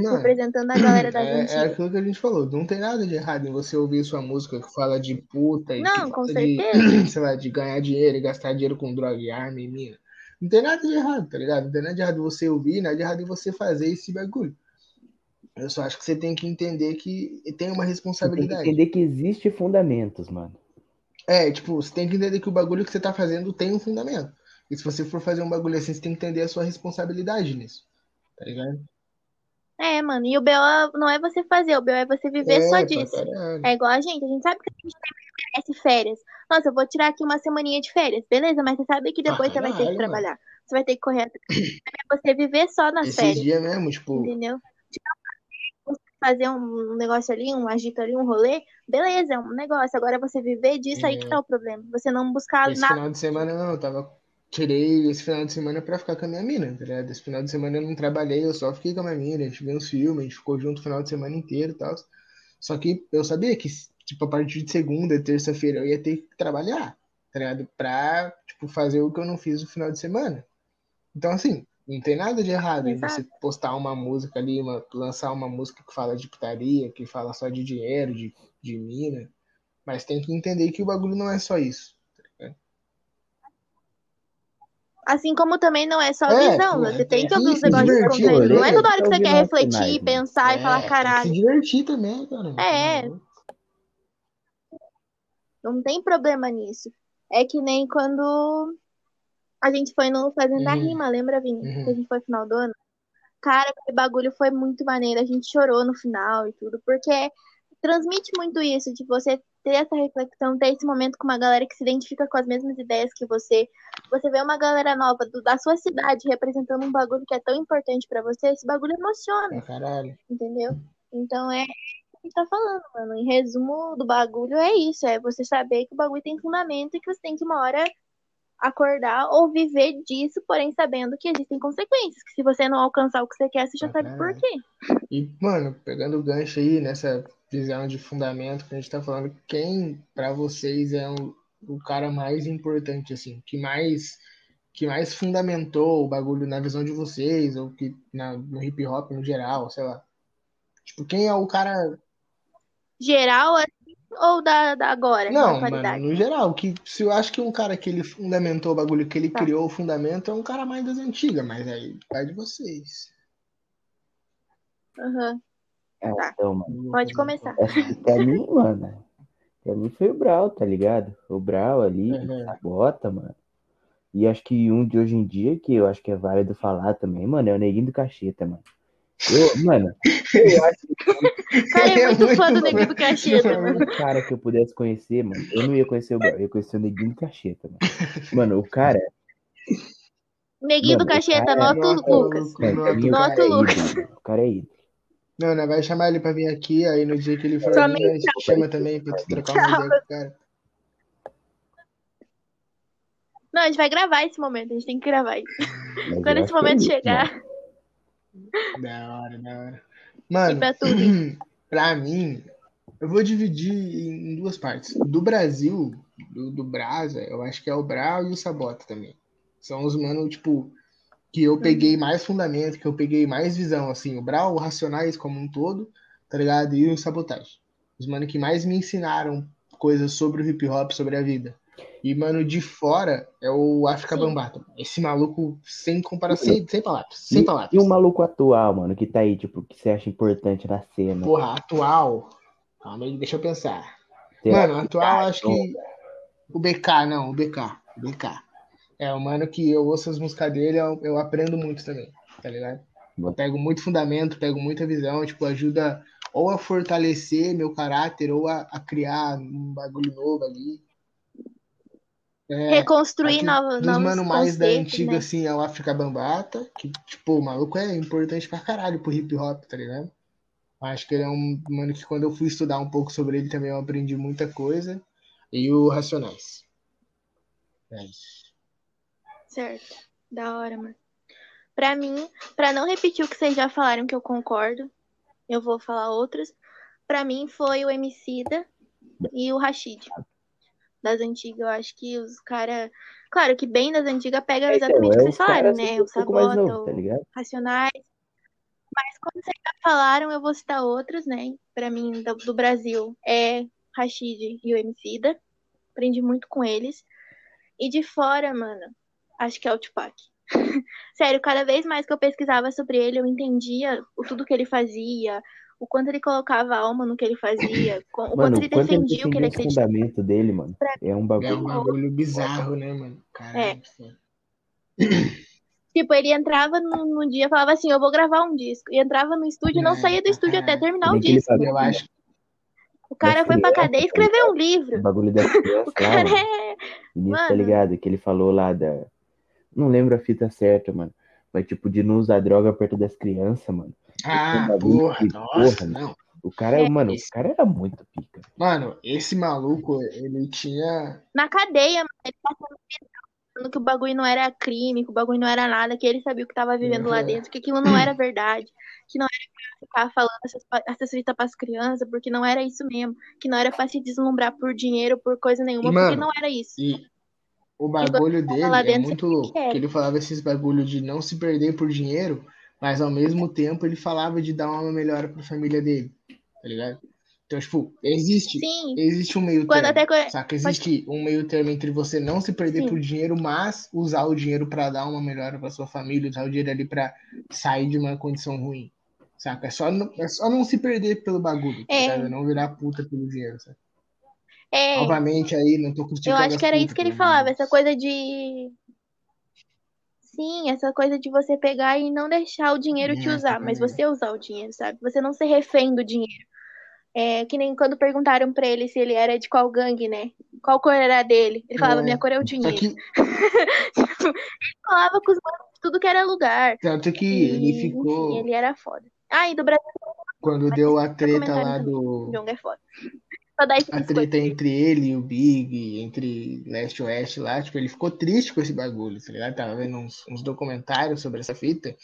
Mano, Representando a galera das é, é antigas. aquilo que a gente falou. Não tem nada de errado em você ouvir sua música que fala de puta e Não, com fala de, certeza. sei lá, de ganhar dinheiro e gastar dinheiro com droga e arma e mina. Não tem nada de errado, tá ligado? Não tem nada de errado em você ouvir, nada de errado em você fazer esse bagulho. Eu só acho que você tem que entender que tem uma Você tem que responsabilidade. entender que existe fundamentos, mano. É, tipo, você tem que entender que o bagulho que você tá fazendo tem um fundamento. E se você for fazer um bagulho assim, você tem que entender a sua responsabilidade nisso. Tá ligado? É, mano, e o BO não é você fazer, o BO é você viver só É, pra disso. caralho. É igual a gente, a gente sabe que a gente merece férias. Nossa, eu vou tirar aqui uma semaninha de férias, beleza? Mas você sabe que depois você vai ter que caralho, mano. trabalhar. Você vai ter que correr. É você viver só nas Esses férias, dias mesmo, tipo, entendeu? Fazer um negócio ali, um agito ali, um rolê, beleza, é um negócio. Agora você viver disso aí que tá é, o problema. Você não buscar esse nada. final de semana não, eu tava. Tirei esse final de semana pra ficar com a minha mina, tá ligado? Esse final de semana eu não trabalhei, eu só fiquei com a minha mina, a gente viu uns filmes, a gente ficou junto o final de semana inteiro e tal. Só que eu sabia que, tipo, a partir de segunda, terça-feira eu ia ter que trabalhar, tá ligado? Pra, tipo, fazer o que eu não fiz no final de semana. Então, assim, não tem nada de errado em você postar uma música ali, uma- lançar uma música que fala de putaria, que fala só de dinheiro, de, de mina. Mas tem que entender que o bagulho não é só isso. Assim como também não é só É, visão, você é, tem é que ouvir que os negócios de divertir, conteúdo. Não é toda hora que você quer refletir, mano. pensar e falar, É, tem que se caralho. divertir também, cara. É, não tem problema nisso. É que nem quando a gente foi no Fazenda Uhum, Rima, lembra, Vini? Que a uhum. gente foi no final do ano. Cara, aquele bagulho foi muito maneiro. A gente chorou no final e tudo, porque transmite muito isso, de você ter essa reflexão, ter esse momento com uma galera que se identifica com as mesmas ideias que você. Você vê uma galera nova do- da sua cidade representando um bagulho que é tão importante pra você, esse bagulho emociona, Pra caralho. entendeu? Então é o que a gente tá falando, mano. Em resumo do bagulho é isso, é você saber que o bagulho tem fundamento e que você tem que uma hora acordar ou viver disso, porém sabendo que existem consequências, que se você não alcançar o que você quer, você já Pra sabe por quê. E, mano, pegando o gancho aí nessa visão de fundamento que a gente tá falando, quem pra vocês é o, o cara mais importante, assim, que mais que mais fundamentou o bagulho na visão de vocês, ou que na, no hip hop no geral, sei lá. Tipo, quem é o cara. Geral, assim, ou da, da agora, da Não, mano, atualidade? no geral, que se eu acho que um cara que ele fundamentou o bagulho, que ele Tá. criou o fundamento, é um cara mais das antigas, mas aí vai de vocês. Aham. É, Tá. então, mano. Pode começar. Pra mim, mano, pra mim foi o Brau, tá ligado? O Brau ali, Uhum. sabota, mano. E acho que um de hoje em dia, que eu acho que é válido falar também, mano, é o Neguinho do Cacheta, mano. Eu, mano, eu acho O cara é É muito fã do. Neguinho do Cacheta, que mano. o cara que eu pudesse conhecer, mano, eu não ia conhecer o Brau, eu ia conhecer o Neguinho do Cacheta, mano. Mano, o cara, Neguinho do Mano, o Cacheta, cara- nota o Nota Lucas. Nota o é Lucas. o cara é ídolo. Não, né? Vai chamar ele pra vir aqui, aí no dia que ele for Só vir, nós chama também pra tu trocar uma ideia com o cara. Não, a gente vai gravar esse momento, a gente tem que gravar isso. Quando esse é momento isso, chegar, mano. Da hora, da hora. Mano, pra tudo. pra mim, eu vou dividir em duas partes. Do Brasil, do, do Brasa, eu acho que é o Brau e o Sabota também. São os mano, tipo, que eu peguei mais fundamento, que eu peguei mais visão, assim. O Brau, o Racionais como um todo, tá ligado? E o Sabotagem. Os mano que mais me ensinaram coisas sobre o hip hop, sobre a vida. E, mano, de fora é o África. Bambata. Esse maluco sem comparação, sem, sem palavras, sem E, palavras. e o maluco atual, mano, que tá aí, tipo, que você acha importante na cena? Porra, atual. Calma aí, deixa eu pensar. Mano, atual acho que. O BK, não, o BK. O BK. É, o mano que eu ouço as músicas dele, eu, eu aprendo muito também, tá ligado? Eu pego muito fundamento, pego muita visão, tipo, ajuda ou a fortalecer meu caráter, ou a, a criar um bagulho novo ali. É, Reconstruir novos, dos mano mais da antiga, né? assim, é o África Bambata, que, tipo, o maluco é importante pra caralho pro hip hop, tá ligado? Acho que ele é um mano que quando eu fui estudar um pouco sobre ele também eu aprendi muita coisa. E o Racionais. É isso. Certo. Da hora, mano. Pra mim, pra não repetir o que vocês já falaram, que eu concordo, eu vou falar outros. Pra mim foi o Emicida e o Rashid. Das antigas, eu acho que os caras. Claro que bem das antigas pega Então, exatamente o é que vocês os falaram, né? O Sabota, novo, tá o? Racionais. Mas como vocês já falaram, eu vou citar outros, né? Pra mim, do, do Brasil, é Rashid e o Emicida. Aprendi muito com eles. E de fora, mano, acho que é o Tupac. Sério, cada vez mais que eu pesquisava sobre ele, eu entendia o tudo que ele fazia, o quanto ele colocava alma no que ele fazia, o Mano, quanto ele o defendia o que ele acreditava. fundamentos dele, mano, é um É um bagulho. bagulho bizarro, né, mano? Caralho. Tipo, ele entrava no, no dia e falava assim, eu vou gravar um disco. E entrava no estúdio e não É, saía do estúdio até terminar o disco. Eu acho O cara foi pra cadeia e tá escreveu um O livro. bagulho das crianças O cara é. Tá Mano. ligado? Que ele falou lá da. Não lembro a fita certa, mano. Mas, tipo, de não usar droga perto das crianças, mano. Ah, Um bagulho porra, que, nossa, porra, não. O cara, É. mano, o cara era muito pica. Mano, esse maluco, ele tinha. Na cadeia, mano, ele passando falando que o bagulho não era crime, que o bagulho não era nada, que ele sabia o que tava vivendo lá Uhum. dentro, que aquilo não era verdade, que não era pra ficar falando essas, essas fitas pras crianças, porque não era isso mesmo, que não era pra se deslumbrar por dinheiro, por coisa nenhuma, E, porque mano, não era isso. E o bagulho dele é muito louco. Que ele falava esses bagulho de não se perder por dinheiro, mas ao mesmo tempo ele falava de dar uma melhora pra família dele. Tá ligado? Então, tipo, existe, Sim, existe um meio quando termo. até Saca? Existe um meio termo entre você não se perder Sim. por dinheiro, mas usar o dinheiro pra dar uma melhora pra sua família, usar o dinheiro ali pra sair de uma condição ruim. Saca? É só, não- é só não se perder pelo bagulho, tá É. ligado? Não virar puta pelo dinheiro, saca? É, Novamente aí, não tô eu criticando acho que era isso que ele falava, essa coisa de. Sim, essa coisa de você pegar e não deixar o dinheiro te É, usar, mas você usar o dinheiro, sabe? Você não ser refém do dinheiro. É que nem quando perguntaram pra ele se ele era de qual gangue, né? Qual cor era dele? Ele falava, É. minha cor é o dinheiro. que, Tipo, ele falava com os manos tudo que era lugar. tanto que E, ele enfim, ficou, ele era foda. Ah, e do Brasil, quando deu a treta lá do, Jong é foda. Só dá esse a treta entre ele e o Big, entre leste e oeste lá, tipo, ele ficou triste com esse bagulho, tá ligado? Tava vendo uns, uns documentários sobre essa fita,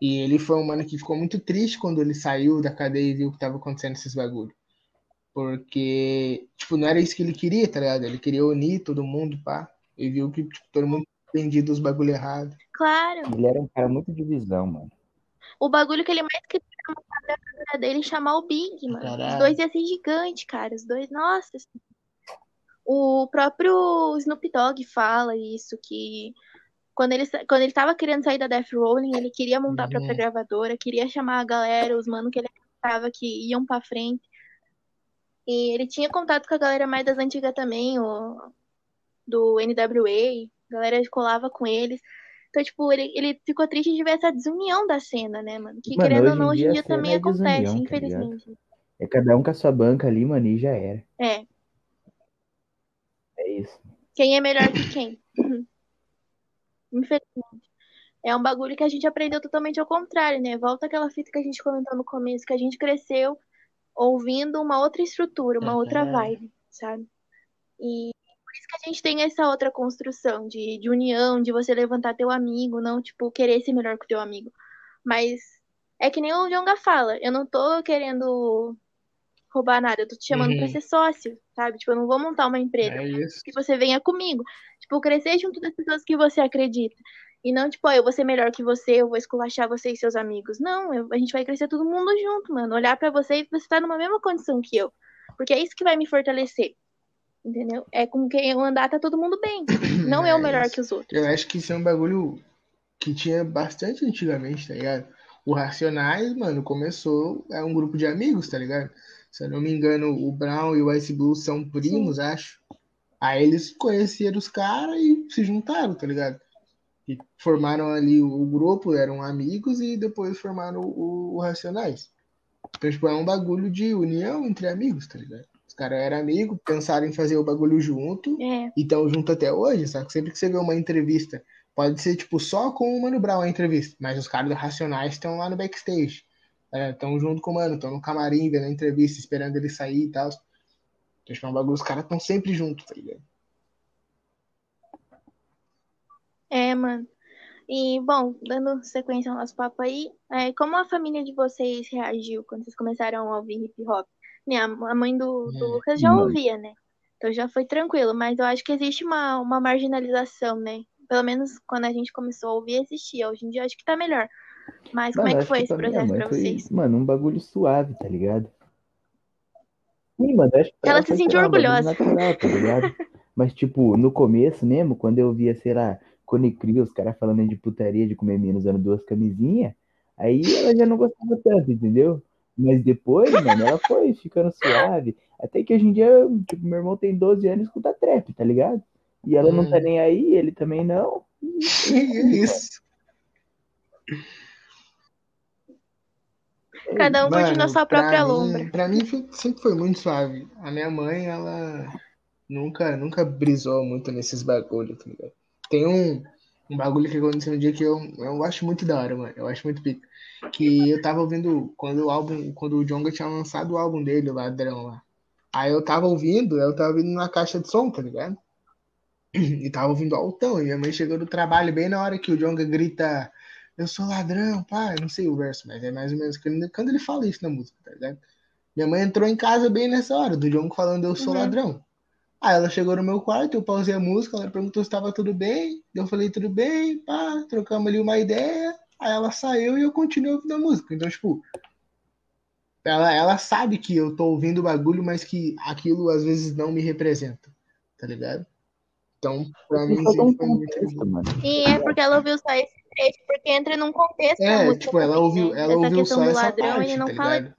e ele foi um mano que ficou muito triste quando ele saiu da cadeia e viu que tava acontecendo esses bagulhos. Porque, tipo, não era isso que ele queria, tá ligado? Ele queria unir todo mundo, pá, e viu que, tipo, todo mundo aprendido os bagulho errado. Claro. Ele era um cara muito de visão, mano. O bagulho que ele mais montar da carreira dele é chamar o Big, mano. Caralho. Os dois iam ser gigantes, cara. Os dois, nossa. O próprio Snoop Dogg fala isso, que quando ele, quando ele tava querendo sair da Death Rolling, ele queria montar a própria Uhum. gravadora, queria chamar a galera, os manos que ele acreditava que iam pra frente. E ele tinha contato com a galera mais das antigas também, o, do NWA, a galera colava com eles. Então, tipo, ele, ele ficou triste de ver essa desunião da cena, né, mano? Que Mano, querendo ou não, hoje dia em dia cena também é acontece, desunião, tá infelizmente. É cada um com a sua banca ali, mano, e já era. É. É isso. Quem é melhor que quem? Infelizmente. É um bagulho que a gente aprendeu totalmente ao contrário, né? Volta aquela fita que a gente comentou no começo, que a gente cresceu ouvindo uma outra estrutura, uma outra vibe, sabe? E isso que a gente tem essa outra construção de, de união, de você levantar teu amigo, não, tipo, querer ser melhor que o teu amigo. Mas é que nem o Jonga fala, eu não tô querendo roubar nada, eu tô te chamando pra Uhum. ser sócio, sabe? Tipo, eu não vou montar uma empresa É isso. que você venha comigo. Tipo, crescer junto das pessoas que você acredita. E não, tipo, eu vou ser melhor que você, eu vou esculachar você e seus amigos. Não, eu- a gente vai crescer todo mundo junto, mano. Olhar pra você e você tá numa mesma condição que eu. Porque é isso que vai me fortalecer. Entendeu? É com quem eu andar, tá todo mundo bem. Não eu É melhor que os outros. Eu acho que isso é um bagulho que tinha bastante antigamente, tá ligado? O Racionais, mano, começou, é um grupo de amigos, tá ligado? Se eu não me engano, o Brown e o Ice Blue são primos, acho. Aí eles conheceram os caras e se juntaram, tá ligado? E formaram ali o, o grupo, eram amigos e depois formaram o, o Racionais. Então, tipo, é um bagulho de união entre amigos, tá ligado? Os caras eram amigos, pensaram em fazer o bagulho junto É, e estão junto até hoje, sabe? Sempre que você vê uma entrevista, pode ser tipo só com o Mano Brown a entrevista, mas os caras do Racionais estão lá no backstage. Estão junto com o Mano, estão no camarim vendo a entrevista, esperando ele sair e tal. Então, tipo, é um bagulho, os caras estão sempre juntos, tá ligado? é, mano. E, bom, dando sequência ao nosso papo aí, é, como a família de vocês reagiu quando vocês começaram a ouvir hip hop? Né, a mãe do, do Hum, Lucas já ouvia, né? Então já foi tranquilo, mas eu acho que existe uma, uma marginalização, né? Pelo menos quando a gente começou a ouvir, existia. Hoje em dia acho que tá melhor. Mas como Mano, é que foi que esse minha processo pra foi, vocês? mano, um bagulho suave, tá ligado? Sim, mano, acho que Ela ela se sentiu orgulhosa. natural, tá ligado? Mas, tipo, no começo mesmo, quando eu via, sei lá, Cone Crew, os caras falando de putaria, de comer menos usando duas camisinhas, aí ela já não gostava tanto, entendeu? Mas depois, mano, ela foi ficando suave. Até que hoje em dia, tipo, meu irmão tem 12 anos e escuta trap, tá ligado? E ela não tá Hum. nem aí, ele também não. É isso. é Cada um curtindo a Mano, sua pra própria mim, lombra. pra mim foi- sempre foi muito suave. A minha mãe, ela nunca, nunca brisou muito nesses bagulhos, tá ligado? Tem um, um bagulho que aconteceu um dia que eu, eu acho muito da hora, mano. Eu acho muito pica. Que eu tava ouvindo quando o álbum, quando o Djonga tinha lançado o álbum dele, o Ladrão lá. Aí eu tava ouvindo, eu tava ouvindo na caixa de som, tá ligado? E tava ouvindo altão. E minha mãe chegou do trabalho bem na hora que o Djonga grita: Eu sou ladrão, pai. Não sei o verso, mas é mais ou menos quando ele fala isso na música, tá ligado? Minha mãe entrou em casa bem nessa hora, do Djonga falando: Eu sou Uhum. ladrão. Aí ela chegou no meu quarto, eu pausei a música, ela perguntou se estava tudo bem. Eu falei: Tudo bem, pá. Trocamos ali uma ideia. Aí ela saiu e eu continuei ouvindo a música. Então, tipo. Ela, ela sabe que eu tô ouvindo o bagulho, mas que aquilo às vezes não me representa, tá ligado? Então, pra mim um sempre foi muito contexto. E é porque ela ouviu só esse trecho, porque entra num contexto da É, música tipo, ela ouviu, né? ela Essa ouviu só essa ladrão, ele parte, não tá fala?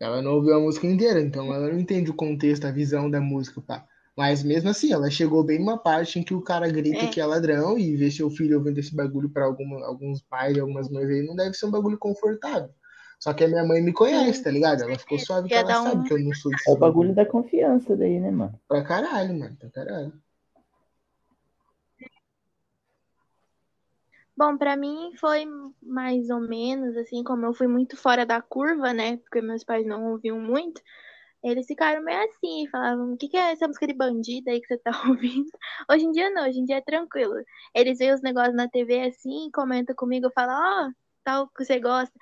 Ela não ouviu a música inteira, então ela não entende o contexto, a visão da música, pá. Mas mesmo assim, ela chegou bem numa parte em que o cara grita É. que é ladrão e ver seu filho ouvindo esse bagulho pra alguma, alguns pais e algumas mães aí não deve ser um bagulho confortável. Só que a minha mãe me conhece, Sim, tá ligado? Ela ficou suave que ela dar sabe um- que eu não sou desse É o bagulho da confiança daí, né, mano? Pra caralho, mano, pra caralho. Bom, pra mim foi mais ou menos assim, como eu fui muito fora da curva, né? Porque meus pais não ouviam muito. Eles ficaram meio assim, falavam: o que, que é essa música de bandida aí que você tá ouvindo? Hoje em dia não, hoje em dia é tranquilo. Eles veem os negócios na TV assim, comentam comigo, falam: ó, tal que você gosta.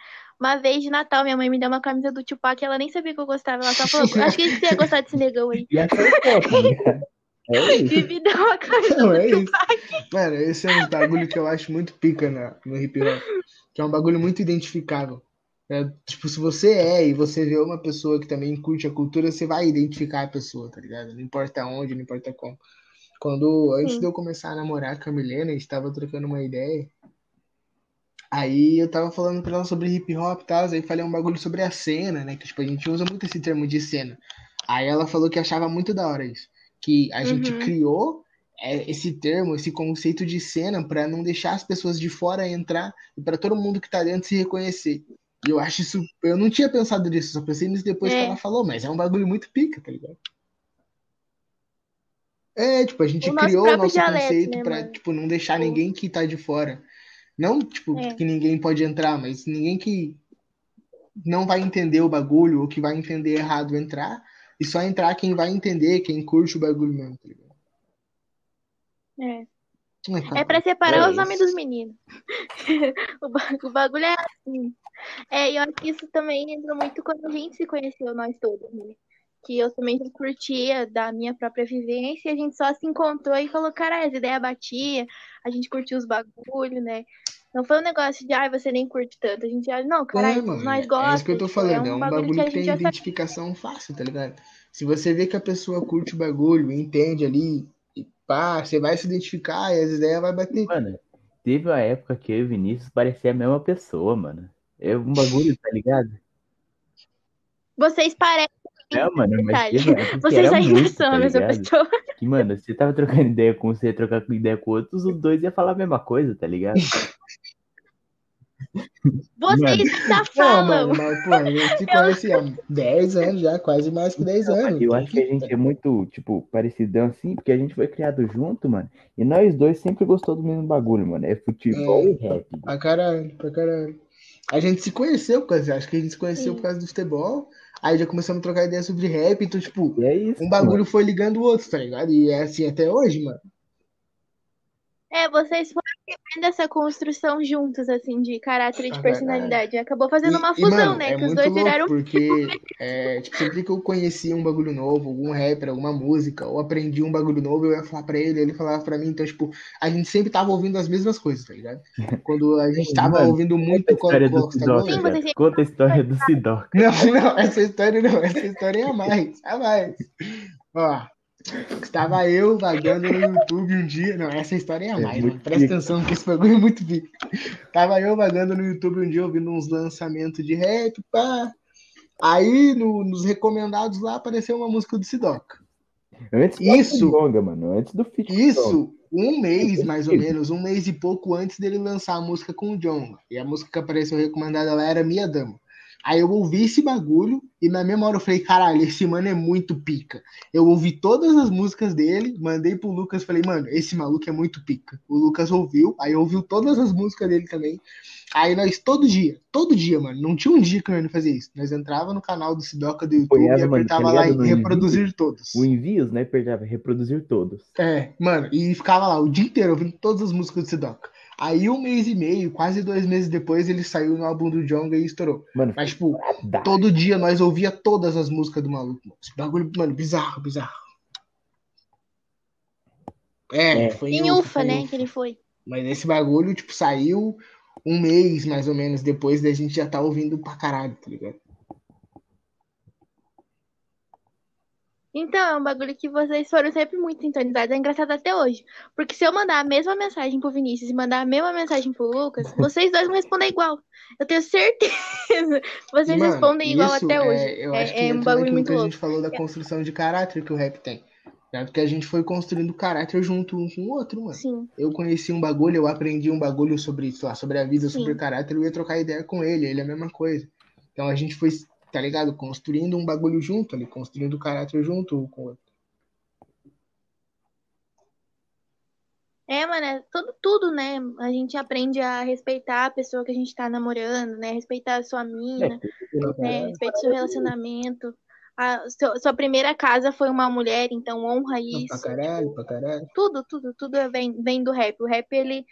Uma vez de Natal, minha mãe me deu uma camisa do Tupac, ela nem sabia que eu gostava. Ela só falou: acho que você ia gostar desse negão aí. E acertou, ligado? É isso. Dá uma camisa Não, do é isso. Tupac. Mano, esse é um bagulho que eu acho muito pica na, no hip hop. Que é um bagulho muito identificável. É, tipo, se você é e você vê uma pessoa que também curte a cultura, você vai identificar a pessoa, tá ligado? Não importa onde, não importa como. Quando, antes Sim. de eu começar a namorar com a Milena, a gente tava trocando uma ideia. Aí eu tava falando pra ela sobre hip hop e tal, aí falei um bagulho sobre a cena, né? Que tipo, a gente usa muito esse termo de cena. Aí ela falou que achava muito da hora isso. Que a gente Uhum. criou é, esse termo, esse conceito de cena pra não deixar as pessoas de fora entrar e pra todo mundo que tá dentro se reconhecer. E eu acho isso. Eu não tinha pensado nisso, só pensei nisso depois que É. ela falou, mas é um bagulho muito pica, tá ligado? É, tipo, a gente O criou o nosso dialeto, conceito né, pra, mano? tipo, não deixar Tipo- ninguém que tá de fora. Não, tipo, É. que ninguém pode entrar, mas ninguém que não vai entender o bagulho ou que vai entender errado entrar. E só entrar quem vai entender, quem curte o bagulho mesmo, tá ligado? É. É, É pra separar é os homens dos meninos. o, ba- o bagulho é assim. É, e eu acho que isso também entra muito quando a gente se conheceu, nós todos, né? Que eu também já curtia da minha própria vivência, e a gente só se encontrou e falou, cara, as ideias batiam, a gente curtiu os bagulhos, né? Não foi um negócio de, ai, você nem curte tanto. A gente já, não, É, caralho, mano, nós é gostamos. isso que eu tô tipo, falando. é É um bagulho que bagulho que gente tem já sabe. identificação fácil, tá ligado? Se você vê que a pessoa curte o bagulho, entende ali, pá, você vai se identificar e as ideias vai bater. Mano, teve uma época que eu e o Vinícius parecia a mesma pessoa, mano. É um bagulho, tá ligado? Vocês parecem, Não, mano, mas teve uma época que Vocês ainda muito, são tá a mesma ligado? pessoa. Que, mano, você tava trocando ideia com um, você ia trocar ideia com outros, os dois iam falar a mesma coisa, tá ligado? Vocês Mano. ainda Não, falam. mano, mas, pô, a gente se conhece há 10 anos já, quase mais que 10 anos. Eu acho que a gente é muito, tipo, parecidão assim, porque a gente foi criado junto, mano. E nós dois sempre gostou do mesmo bagulho, mano. É futebol É. e rap. Pra caralho, pra caralho. A gente se conheceu, por causa, acho que a gente se conheceu Sim. por causa do futebol. Aí já começamos a trocar ideia sobre rap, então, tipo, E é isso, um bagulho foi ligando o outro, tá ligado? E é assim até hoje, mano. É, vocês foram vivendo essa construção juntos, assim, de caráter e de Ah, personalidade. Acabou fazendo E, uma e, fusão, mano, né? é Que os muito dois viraram. porque é, tipo, sempre que eu conhecia um bagulho novo, algum rapper, alguma música, ou aprendi um bagulho novo, eu ia falar pra ele, ele falava pra mim. Então, tipo, a gente sempre tava ouvindo as mesmas coisas, tá ligado? Quando a gente tava Mano, ouvindo Conta a muito história do Sidoca, sempre- Conta a história do Sidoca. Não, não, essa história não, essa história é a mais, a mais. Ó, estava eu vagando no YouTube um dia. Não, essa história é a É mais, mano. Presta atenção que esse bagulho é muito pica. Tava eu vagando no YouTube um dia ouvindo uns lançamentos de rap, pá. Aí no- nos recomendados lá apareceu uma música do Sidoca. Antes do Isso. Longa, mano. Antes do feat Jonga. Isso, um mês mais ou menos, um mês e pouco antes dele lançar a música com o John. E a música que apareceu recomendada lá era Minha Dama. Aí eu ouvi esse bagulho e na mesma hora eu falei, caralho, esse mano é muito pica. Eu ouvi todas as músicas dele, mandei pro Lucas, falei, mano, esse maluco é muito pica. O Lucas ouviu, aí ouviu todas as músicas dele também. Aí nós, todo dia, todo dia, mano, não tinha um dia que eu não fazia isso. Nós entrava no canal do Sidoca do YouTube e mano, tá apertava lá ligado? em No reproduzir todos. O envios, né? Perdava reproduzir todos. É, mano, e ficava lá o dia inteiro ouvindo todas as músicas do Sidoca. Aí um mês e meio, quase dois meses depois, ele saiu no álbum do Jonga e estourou. Mano, Mas, tipo, dá. todo dia nós ouvia todas as músicas do maluco. mano. Esse bagulho, mano, bizarro, bizarro. É, É. foi Em ufa, Ufa, foi né? ufa. Que ele foi. Mas esse bagulho, tipo, saiu um mês mais ou menos depois da gente já tá ouvindo pra caralho, tá ligado? Então, é um bagulho que vocês foram sempre muito sintonizados. É engraçado até hoje. Porque se eu mandar a mesma mensagem pro Vinícius e mandar a mesma mensagem pro Lucas, vocês dois vão responder igual. Eu tenho certeza. Vocês Mano, respondem igual até é- hoje. eu É- acho que é um bagulho muito que a louco. gente falou da construção de caráter que o rap tem. né? Porque a gente foi construindo caráter junto um com o outro, mano. Sim. Eu conheci um bagulho, eu aprendi um bagulho sobre, lá, sobre a vida, Sim. sobre o caráter, eu ia trocar ideia com ele, ele é a mesma coisa. Então a gente foi, tá ligado? Construindo um bagulho junto ali, construindo o caráter junto com o outro. É, mano, é tudo, tudo, né? A gente aprende a respeitar a pessoa que a gente tá namorando, né? Respeitar a sua É, mina, bem, né? cara. Respeita o seu relacionamento. A seu- sua primeira casa foi uma mulher, então honra Pra isso. caralho, pra caralho. Tudo, tudo, tudo é- vem, vem do rap. O rap, ele.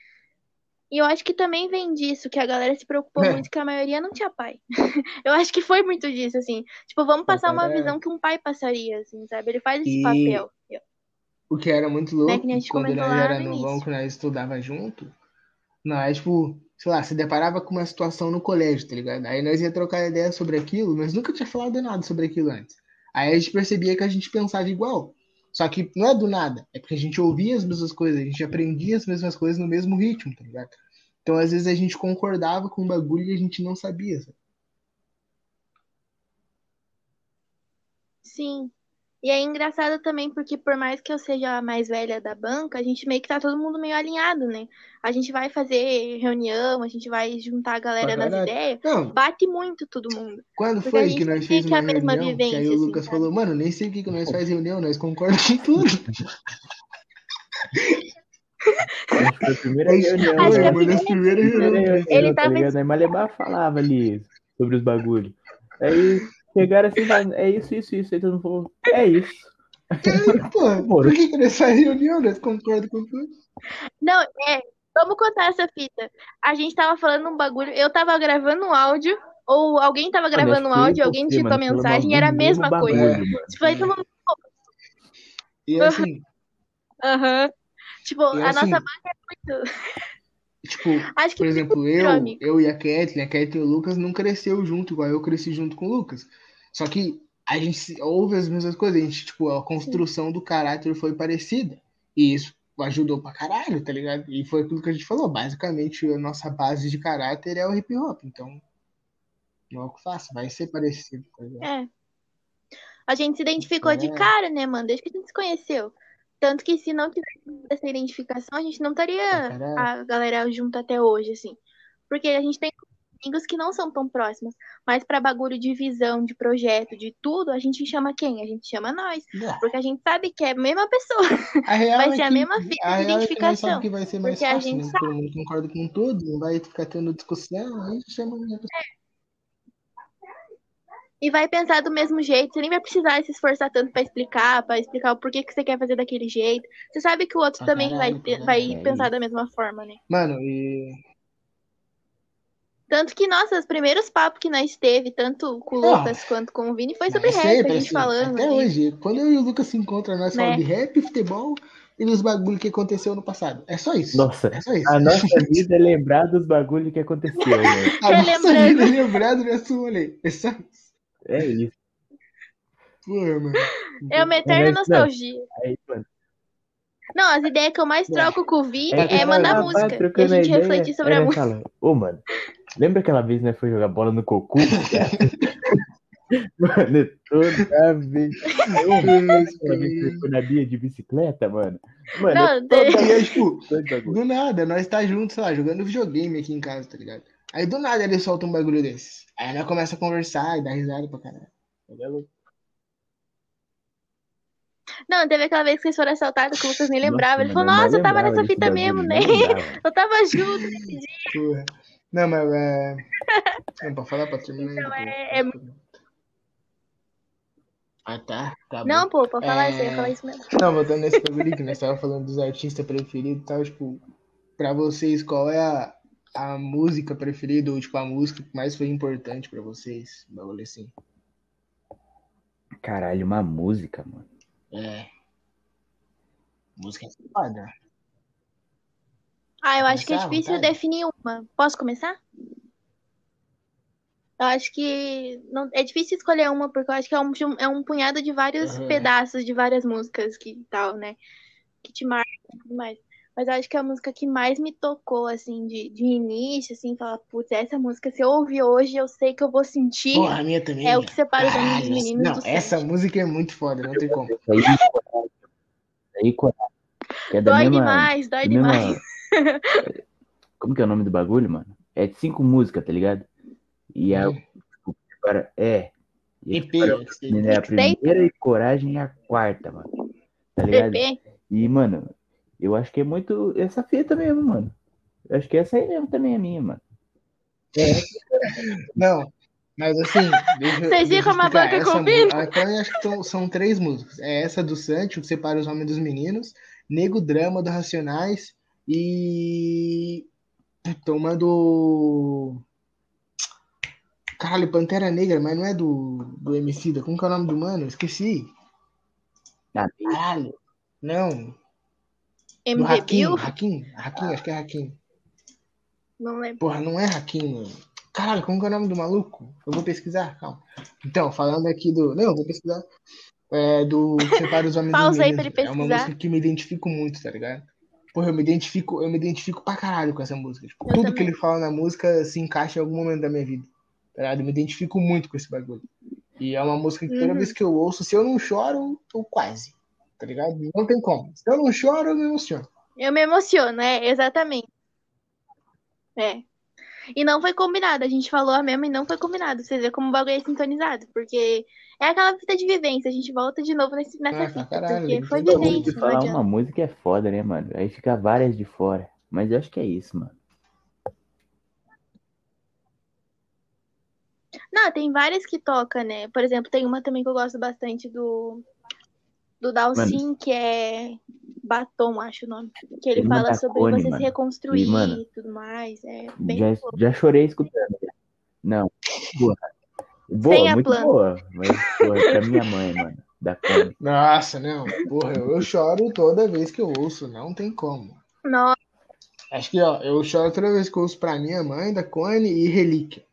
E eu acho que também vem disso, que a galera se preocupou É. muito que a maioria não tinha pai. eu acho que foi muito disso, assim. Tipo, vamos Pra passar uma visão que um pai passaria, assim, sabe? Ele faz esse E- papel. o que era muito louco, Né, que a gente quando nós era no novão, que nós estudava junto, nós, tipo, sei lá, se deparava com uma situação no colégio, tá ligado? Aí nós ia trocar ideia sobre aquilo, mas nunca tinha falado nada sobre aquilo antes. Aí a gente percebia que a gente pensava igual. Só que não é do nada, é porque a gente ouvia as mesmas coisas, a gente aprendia as mesmas coisas no mesmo ritmo, tá ligado? Então, às vezes, a gente concordava com um bagulho e a gente não sabia, sabe? Sim. E é engraçado também porque por mais que eu seja a mais velha da banca, a gente meio que tá todo mundo meio alinhado, né? A gente vai fazer reunião, a gente vai juntar a galera nas ideias, Não, bate muito todo mundo. quando Porque foi a que nós fez que a uma mesma reunião, que aí vivência, o assim, Lucas sabe? falou, mano, nem sei o que que nós faz reunião, nós concordamos com tudo. Acho que foi a primeira reunião. Acho que a uma das primeiras Primeira reuniões. reunião, Ele tá tava ligado? Aí Malebá falava ali sobre os bagulhos. Aí chegaram assim, falando, é isso, isso, isso. Aí todo mundo falou, é isso. Pô, por que faz reunião? Nós concordamos com tudo. Não, é. Vamos contar essa fita. A gente tava falando um bagulho, eu tava gravando um áudio, ou alguém tava gravando um áudio, alguém digitou mano, falamos mensagem era a mesma coisa. Tipo, aí todo mundo. E assim, Aham. Tipo, e a assim, nossa banca é muito. Tipo, Acho que por exemplo, eu, eu e a Kathleen, a Kathleen e o Lucas não cresceu junto, igual eu cresci junto com o Lucas. Só que a gente ouve as mesmas coisas, a gente, tipo, a construção do caráter foi parecida. E isso ajudou pra caralho, tá ligado? E foi aquilo que a gente falou, basicamente a nossa base de caráter é o hip hop, então não é o que faço, vai ser parecido, tá? É. A gente se identificou de É. cara, né, mano? Desde que a gente se conheceu. Tanto que se não tivesse essa identificação, a gente não estaria a galera junto até hoje, assim. Porque a gente tem amigos que não são tão próximos. Mas pra bagulho de visão, de projeto, de tudo, a gente chama quem? A gente chama nós. Porque a gente sabe que é a mesma pessoa. A real Vai é ser a que, mesma fita a de real é que identificação. sabe vai ser mais Porque a fácil, gente né? Todo mundo concorda com tudo, não vai ficar tendo discussão, aí chama a pessoa. E vai pensar do mesmo jeito. Você nem vai precisar se esforçar tanto pra explicar, pra explicar o porquê que você quer fazer daquele jeito. Você sabe que o outro Pra também vai, caralho, ter- pra vai pensar da mesma forma, né? Mano, e. Tanto que, nossa, os primeiros papos que nós teve, tanto com o Ah, Lucas quanto com o Vini, foi sobre é rap, sempre a gente assim, falando. até hoje. Quando eu e o Lucas se encontram, nós Né? falamos de rap, futebol e dos bagulhos que aconteceu no passado. É só isso. Nossa, É só isso. a nossa vida é lembrar dos bagulhos que aconteceu, né? A nossa vida é lembrado dessa rolê. É só isso. É isso. Porra, mano. É uma eterna Mas, não. nostalgia. Aí, mano. Não, as ideias que eu mais troco com o Vini É é, mandar tava música. E a gente ideia, refletir sobre a música. fala, Ô, mano, lembra aquela vez que nós foi jogar bola no Cocu? mano, toda vez. Eu, vez na Bia de bicicleta, mano. Mano, Não, é toda E aí, tipo, do nada, nós tá juntos, sei lá, jogando videogame aqui em casa, tá ligado? Aí do nada ele solta um bagulho desse. Aí nós começa a conversar e dar risada pra caralho. Ele é louco. Não, teve aquela vez que vocês foram assaltados que o Lucas nem lembrava. Ele falou, eu nossa, eu tava nessa fita mesmo, né? nem. Eu tava junto nesse dia. Porra. Não, mas é. Não, pra falar pra terminar Então, é- pô. Ah, tá. tá bom. Não, pô, pra falar É. isso, eu ia falar isso mesmo. Não, voltando nesse bagulho que nós tava falando dos artistas preferidos e tal, tipo, pra vocês, qual é a, a música preferida, ou tipo, a música que mais foi importante pra vocês? Um bagulho assim. Caralho, uma música, mano. É. Música é foda. Ah, eu acho que é Começar difícil vontade? definir uma. Posso começar? Eu acho que não, é difícil escolher uma, porque eu acho que é um, é um punhado de vários Aham. pedaços de várias músicas que tal, né? Que te marcam e tudo mais. Mas eu acho que a música que mais me tocou, assim, de, de início, assim, falar, putz, essa música, se eu ouvir hoje, eu sei que eu vou sentir. Porra, a minha também. É o que separa os homens dos Caralho, meninos Não, do essa música é muito foda, não tem como. Isso aí, coragem. Isso aí, coragem. Que é da Dói mesma, demais, dói da mesma- demais. Como que é o nome do bagulho, mano? É de cinco músicas, tá ligado? E a, Hum. tipo, é. E EP, é a primeira e coragem é a quarta, mano. Tá ligado? EP. E, mano, eu acho que é muito essa fita mesmo, mano. Eu acho que essa aí mesmo também é minha, mano. Não, mas assim, deixa, Vocês viram como a banca combina? Então, eu acho que tão- são três músicas. É essa do Sancho, que separa os homens dos meninos, Nego Drama do Racionais e. Uma do. Caralho, Pantera Negra, mas não é do, do Emicida. Como que é o nome do mano? Esqueci. Caralho. Não, MV Hakim? Hakim, Hakim, acho que é Hakim. Não lembro. Porra, não é Hakim, mano. Caralho, como que é o nome do maluco? Eu vou pesquisar, calma. Então, falando aqui do. Não, eu vou pesquisar. É do Separa os Homens Pausa aí pra ele É uma pesquisar. música que me identifico muito, tá ligado? Porra, eu me identifico, eu me identifico pra caralho com essa música. Tipo, tudo que também. ele fala na música se encaixa em algum momento da minha vida. Tá ligado? Eu me identifico muito com esse bagulho. E é uma música que toda Uhum. vez que eu ouço, se eu não choro, eu quase. Tá ligado? Não tem como. Se eu não choro, eu me emociono. Eu me emociono, é, exatamente. É. E não foi combinado, a gente falou a mesma e não foi combinado. Você vê como o bagulho é sintonizado, porque é aquela fita de vivência, a gente volta de novo nesse, nessa Ah, fita, caralho, porque foi de vivência, não falar adianta. uma música é foda, né, mano? Aí fica várias de fora. Mas eu acho que é isso, mano. Não, tem várias que toca, né? Por exemplo, tem uma também que eu gosto bastante do do Dalcin, que é Batom, acho o nome. Que ele fala sobre Cone, você se mano. reconstruir E, mano, e tudo mais. É bem Já, louco. já chorei escutando. Não, boa. Boa, Sem a muito boa. Mas, porra, pra minha mãe, mano. Da Cone. Nossa, não. Porra, eu, eu choro toda vez que eu ouço, não tem como. Nossa, Acho que, ó, eu choro toda vez que eu ouço pra minha mãe, da Cone e Relíquia.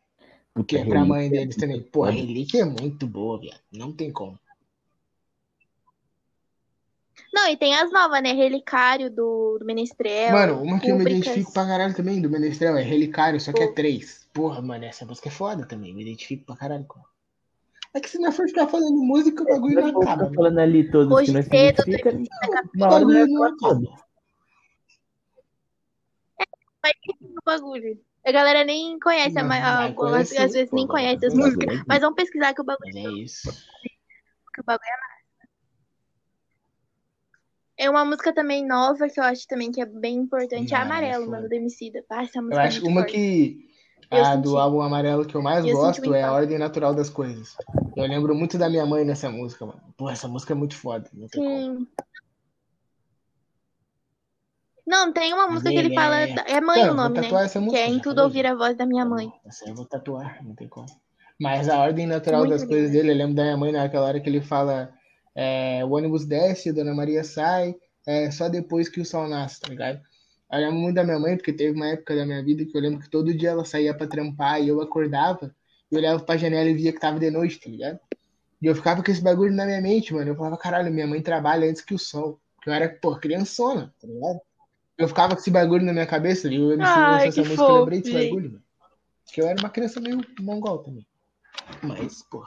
Puta, Que é pra mãe deles também. Porra. Relíquia é muito boa, viado. Não tem como. Não, e tem as novas, né? Relicário do, do Menestrel, Mano, uma que eu me identifico pra caralho também do Menestrel é Relicário, só que é três. Porra, mano, essa música é foda também. Me identifico pra caralho com ela. É que se nós for ficar falando música, o bagulho Se não acaba. né? falando ali todos Hoje que nós se cedo, uma hora não vai bagulho não falar acaba. todos. o bagulho. A galera nem conhece, Não, a- vai às, vezes pô, nem vai conhece as músicas. Mas vamos pesquisar que o bagulho, Mas é isso. que o bagulho é massa. É uma música também nova que eu acho também que é bem importante. É Amarelo, é mano, foda. do Emicida. Ah, essa Eu música é acho muito uma forte. que. Eu A senti. do álbum amarelo que eu mais Eu gosto é A. Ordem Natural das Coisas. Eu lembro muito da minha mãe nessa música, mano. Porra, essa música é muito foda. Não tem como. Sim. Não, tem uma música que ele ele fala. é. É mãe Então, o nome, né? essa Que música, é Em Tudo Ouvir a Voz da Minha Mãe. Essa eu vou tatuar, não tem como. Mas a Ordem Natural Muito das linda. Coisas dele, eu lembro da minha mãe naquela hora que ele fala: é, o ônibus desce, Dona Maria sai, é, só depois que o sol nasce, tá ligado? Eu lembro muito da minha mãe, porque teve uma época da minha vida que eu lembro que todo dia ela saía pra trampar e eu acordava e olhava pra janela e via que tava de noite, tá ligado? E eu ficava com esse bagulho na minha mente, mano. Eu falava, caralho, minha mãe trabalha antes que o sol. Porque eu era, pô, criançona, tá ligado? Eu ficava com esse bagulho na minha cabeça e Ai, lançou que essa música, eu lembrei desse bagulho, mano. Porque eu era uma criança meio mongol também. Mas, pô,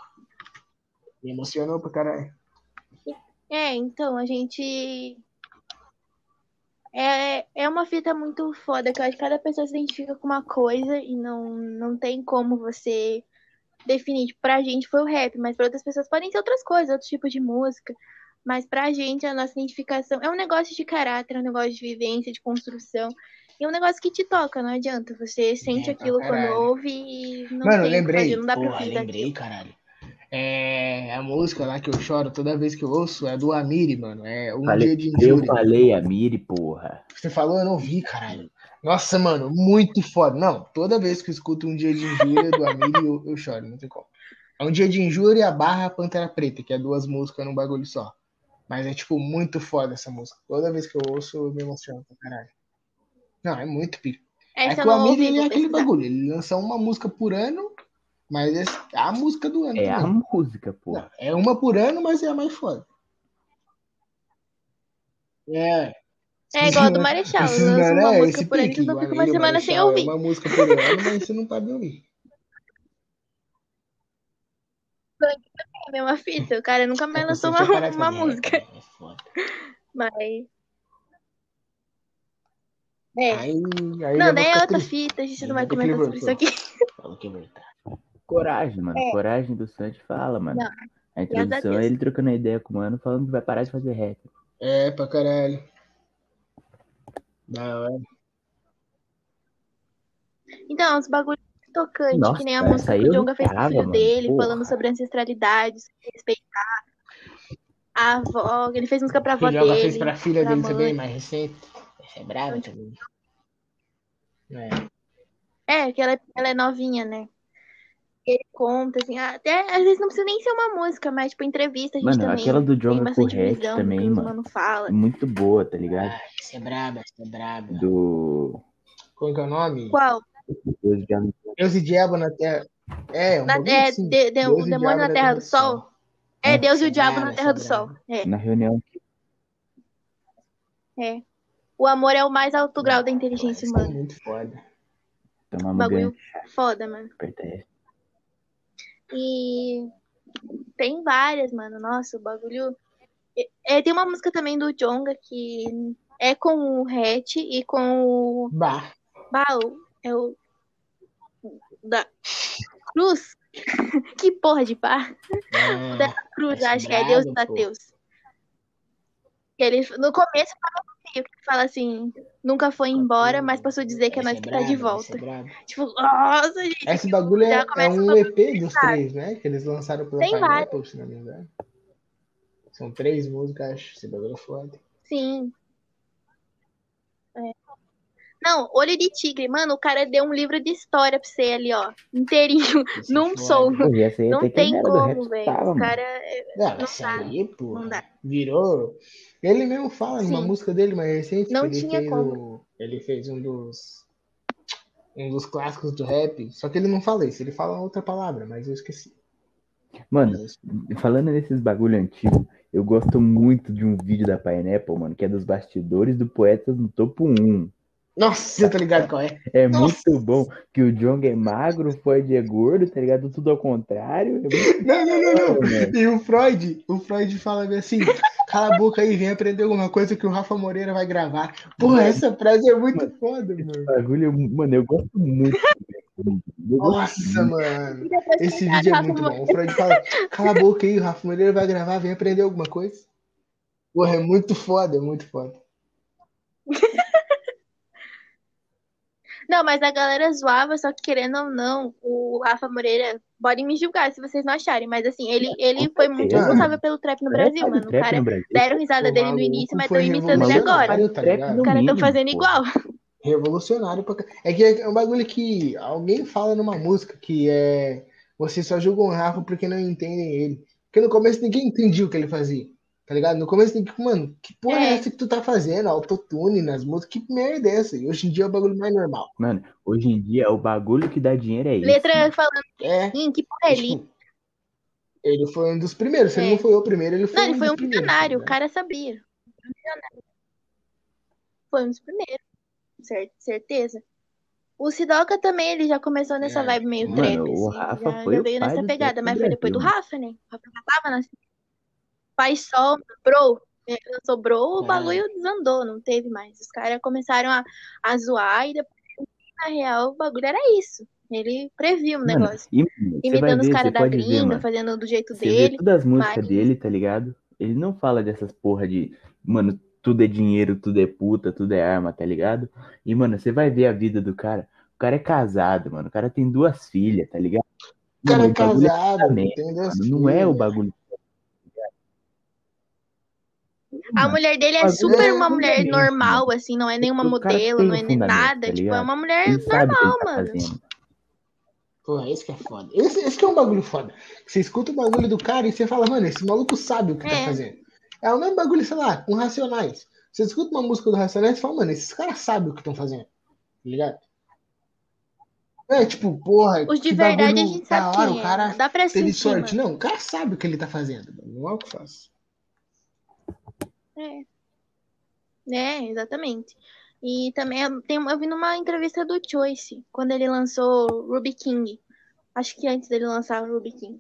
me emocionou pra caralho. É, então, a gente. É, é uma fita muito foda, que eu acho que cada pessoa se identifica com uma coisa e não, não tem como você definir. Tipo, pra gente foi o rap, mas pra outras pessoas podem ser outras coisas, outros tipos de música. Mas pra gente, a nossa identificação é um negócio de caráter, é um negócio de vivência, de construção. E é um negócio que te toca, não adianta. Você sente É, aquilo quando caralho. ouve e não Mano, tem que lembrei. fazer, não dá pra fugir lembrei, daquilo. caralho. É, a música lá que eu choro toda vez que eu ouço é do Amiri, mano. É Um Falei, Dia de eu Injúria. falei a Miri, porra. Você falou, eu não vi, caralho. Nossa, mano, muito foda. Não, toda vez que eu escuto Um Dia de Injúria do Amiri, eu, eu choro, não tem como. É Um Dia de Injúria barra Pantera Preta, que é duas músicas num bagulho só. Mas é, tipo, muito foda essa música. Toda vez que eu ouço, eu me emociono pra caralho. Não, é muito pico. É Essa que eu o Amiri, ele é aquele bagulho. Ele lança uma música por ano, mas é a música do ano É a música. Não, é uma por ano, mas é a mais foda. É. É igual a do Marechal. Esses Lança uma é música por ano pique. que não O fica uma semana sem é ouvir. uma música por ano, mas você não pode ouvir. É a mesma fita. O cara nunca mais É, lançou uma, uma música. É foda. Mas. É. Aí, aí Não, daí é outra fita, a gente não vai comentar sobre isso aqui. Fala que é verdade. Coragem, mano. É. Coragem do Santi fala, mano. Não, A introdução é ele trocando a ideia com o mano, falando que vai parar de fazer rap. É, pra caralho. Da hora. Então, os bagulhos tocantes, Nossa, que nem a música que o Jonga fez o tava, filho mano. dele, Porra. falando sobre ancestralidade, sobre respeitar a avó. Ele fez música pra Que o avó Joga fez dele, pra filha pra dele também, mais recente. Essa é brava também. É. É, que ela, ela é novinha, né? Ele conta, assim, até às vezes não precisa nem ser uma música, mas tipo, entrevista, a gente Mano, também aquela do bastante Correct também, mano. mano fala. É muito boa, tá ligado? Ah, você é braba, você é braba. Do. Como que é o nome? Qual? Deus e Diabo na Terra. É, um Na, é, assim. de- de- Deus o demônio na Terra do Sol? É, É. Deus e o é Diabo na Terra do é Sol. É, Na reunião. é. O amor é o mais alto grau da inteligência Isso é humana. muito foda. Bagulho grande foda, mano. aperta essa. E tem várias, mano. Nossa, o bagulho. É, tem uma música também do Jonga que é com o Hatch e com o. Bah. Baú. É o. Da Cruz? que porra de pá? É, Cruz, Essa acho que é Deus braba, dos pô. ateus. Que ele, no começo fala meio que fala assim, nunca foi embora, mas passou a dizer que é Essa nós que tá de volta. é. Tipo, nossa, gente. Esse bagulho é, é um EP dos sabe? três, né? Que eles lançaram pela Tem. Pineapple, se não me engano. São três músicas, acho. Esse bagulho é foda. Sim. É. Não, Olho de Tigre, mano, o cara deu um livro de história pra você ali, ó. Inteirinho, Esse é num som. Não tem como, velho. O cara. é- Não, Não essa dá. aí, pô, Não dá. virou. Ele mesmo fala Sim. música dele mais recente. Não tinha fez como. o- Ele fez um dos. Um dos clássicos do rap. Só que ele não fala isso, ele fala outra palavra, mas eu esqueci. Mano, falando nesses bagulho antigo, eu gosto muito de um vídeo da Pineapple, mano, que é dos bastidores do Poetas no Topo 1. Nossa, você tá ligado qual é? É Nossa. muito bom que o Jong é magro, o Ford é gordo, tá ligado? Tudo ao contrário. É Não, não, não, não. bom, mano. E o Freud, o Freud fala assim: cala a boca aí, vem aprender alguma coisa que o Rafa Moreira vai gravar. Porra, essa frase é muito foda, mano. Bagulho, mano, eu gosto muito. Eu gosto Nossa, mano. E depois Esse vídeo é muito bom. O Freud fala: cala a boca aí, o Rafa Moreira vai gravar, vem aprender alguma coisa. Porra, é muito foda, é muito foda. Não, mas a galera zoava, só que querendo ou não, o Rafa Moreira, podem me julgar se vocês não acharem, mas assim, ele, ele foi muito responsável pelo trap no Brasil, Faz mano. O cara deram risada O dele no início, mas estão imitando ele agora. tá Os caras estão fazendo pô. igual. Revolucionário pra... É que é um bagulho que alguém fala numa música que é. Vocês só julgam o Rafa porque não entendem ele. Porque no começo ninguém entendia o que ele fazia. Tá ligado? No começo ninguém. Mano, que porra é, É. essa que tu tá fazendo? Autotune nas músicas? Que merda é essa? E hoje em dia é o bagulho mais normal. Mano, hoje em dia o bagulho que dá dinheiro é isso. Letra mano. falando, É. "Ih, que porra é ali? tipo, ele foi um dos primeiros. Se ele É. não foi o primeiro, ele foi Não, ele um foi dos um primeiros. milionário, tá o cara sabia. Foi um dos primeiros, cer- certeza. O Sidoca também, ele já começou nessa É. vibe meio Mano, trap, o assim, Rafa já, foi já o veio pai nessa pegada, mas foi depois do Brasil, Rafa, né? O Rafa já tava na... Faz sol, bro, ele sobrou, o É. bagulho desandou, não teve mais. Os caras começaram a, a zoar e depois, na real, o bagulho era isso. Ele previu o Mano, negócio. e, mano, você vai Imitando os ver, caras você da pode ver, gringa, mano. fazendo do jeito Você vê dele. todas as músicas mas- dele, tá ligado? Ele não fala dessas porra de, mano, tudo é dinheiro, tudo é puta, tudo é arma, tá ligado? E, mano, você vai ver a vida do cara. O cara é casado, mano. O cara tem duas filhas, tá ligado? O cara Mano, é o bagulho é casado, casamento, duas mano. Não é o bagulho. A mulher dele é super é uma mulher fundamento, normal, assim, não é nenhuma O cara modelo, não é nem nada. tá tipo, é uma mulher Ele ele normal, tá mano. fazendo. Porra, esse que é foda. Esse, esse que é um bagulho foda. Você escuta o bagulho do cara e você fala, mano, esse maluco sabe o que tá É. fazendo. É o mesmo bagulho, sei lá, com Racionais. Você escuta uma música do Racionais e fala, mano, esses caras sabem o que estão fazendo. Tá ligado? É tipo, porra, Os de que verdade a gente sabe hora, quem o cara é. Dá pra sentir, sorte. mano. Não, o cara sabe o que ele tá fazendo. mano. Não é o que faz. É. É, exatamente. E também eu, tem, eu vi numa entrevista do Choice, quando ele lançou Ruby King. Acho que antes dele lançar o Ruby King.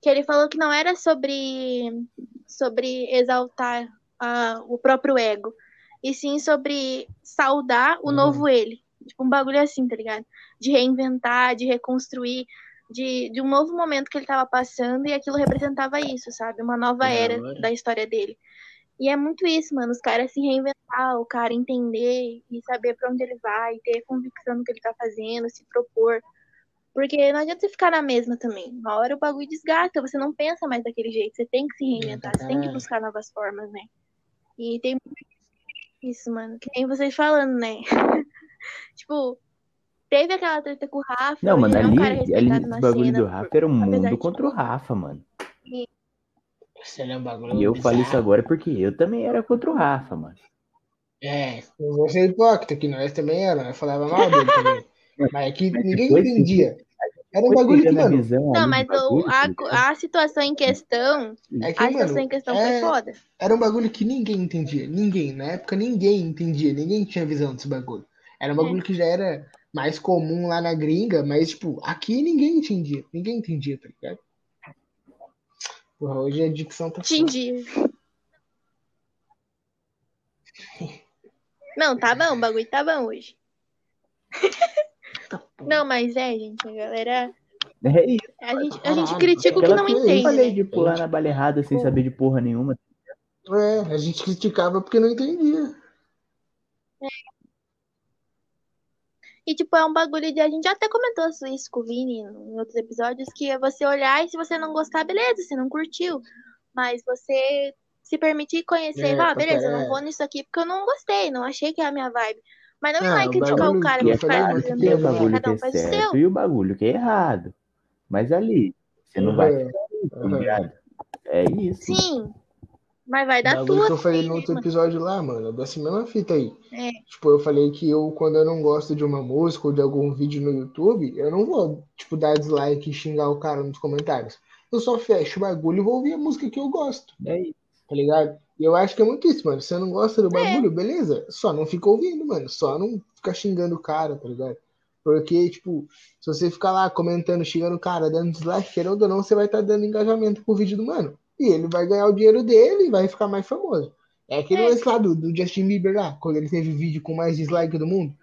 Que ele falou que não era sobre, sobre exaltar ah, o próprio ego. E sim sobre saudar o Uhum. novo ele. Tipo, um bagulho assim, tá ligado? De reinventar, de reconstruir, de, de um novo momento que ele tava passando e aquilo representava isso, sabe? Uma nova Da era da história dele. E é muito isso, mano. Os caras se reinventar, o cara entender e saber pra onde ele vai, ter convicção no que ele tá fazendo, se propor. Porque não adianta você ficar na mesma também. Uma hora o bagulho desgasta, você não pensa mais daquele jeito. Você tem que se reinventar, você tem que buscar novas formas, né? E tem muito isso, mano. Que nem vocês falando, né? tipo, teve aquela treta com o Rafa. Não, mano, ele é um cara ali, ali na bagulho cena. do Rafa era apesar mundo contra o Rafa, mano. Isso é um bagulho E eu falo isso bizarro. agora porque eu também era contra o Rafa, mano. É, eu vou ser hipócrita, que nós também era, nós falava mal dele também. Mas é que Mas ninguém depois- entendia. Era um bagulho que, mano, visão Não, mas bagulho, a, ligado? a situação em questão, é que, a situação mano, em questão é- foi foda. era um bagulho que ninguém entendia. Ninguém, na época, ninguém entendia, ninguém tinha visão desse bagulho. Era um É. bagulho que já era mais comum lá na gringa, mas, tipo, aqui ninguém entendia. Ninguém entendia, tá ligado? Porra, hoje a dicção tá. Entendi. Não, tá bom, o bagulho tá bom hoje. Tá. Não, mas é, gente, a galera. É isso. A gente, a gente critica o que não que eu entende, falei né? de pular na bala errada sem saber de porra nenhuma. É, a gente criticava porque não entendia. E, tipo, é um bagulho de. A gente até comentou isso com o Vini em outros episódios, que é você olhar e se você não gostar, beleza, você não curtiu. Mas você se permitir conhecer, É, ah, beleza, eu é. não vou nisso aqui porque eu não gostei, não achei que é a minha vibe. Mas não ir Ah, o criticar o cara que eu é tem o dele, bagulho que cada é um faz o seu. e o bagulho que é errado. Mas ali, você não vai ligado? É isso. Sim, mas vai dar tua que eu falei também, no outro mano? episódio lá, mano, dessa mesma fita aí. É. Tipo, eu falei que eu, quando eu não gosto de uma música ou de algum vídeo no YouTube, eu não vou, tipo, dar dislike e xingar o cara nos comentários. Eu só fecho o bagulho e vou ouvir a música que eu gosto, É isso. tá ligado? E eu acho que é muito isso, mano. Se você não gosta É. do bagulho, beleza. Só não fica ouvindo, mano. Só não fica xingando o cara, tá ligado? Porque, tipo, se você ficar lá comentando, xingando o cara, dando dislike, querendo ou não, você vai estar dando engajamento pro vídeo do mano. E ele vai ganhar o dinheiro dele e vai ficar mais famoso. É aquele É. lance lá do, do Justin Bieber lá, quando ele teve o vídeo com mais dislike do mundo.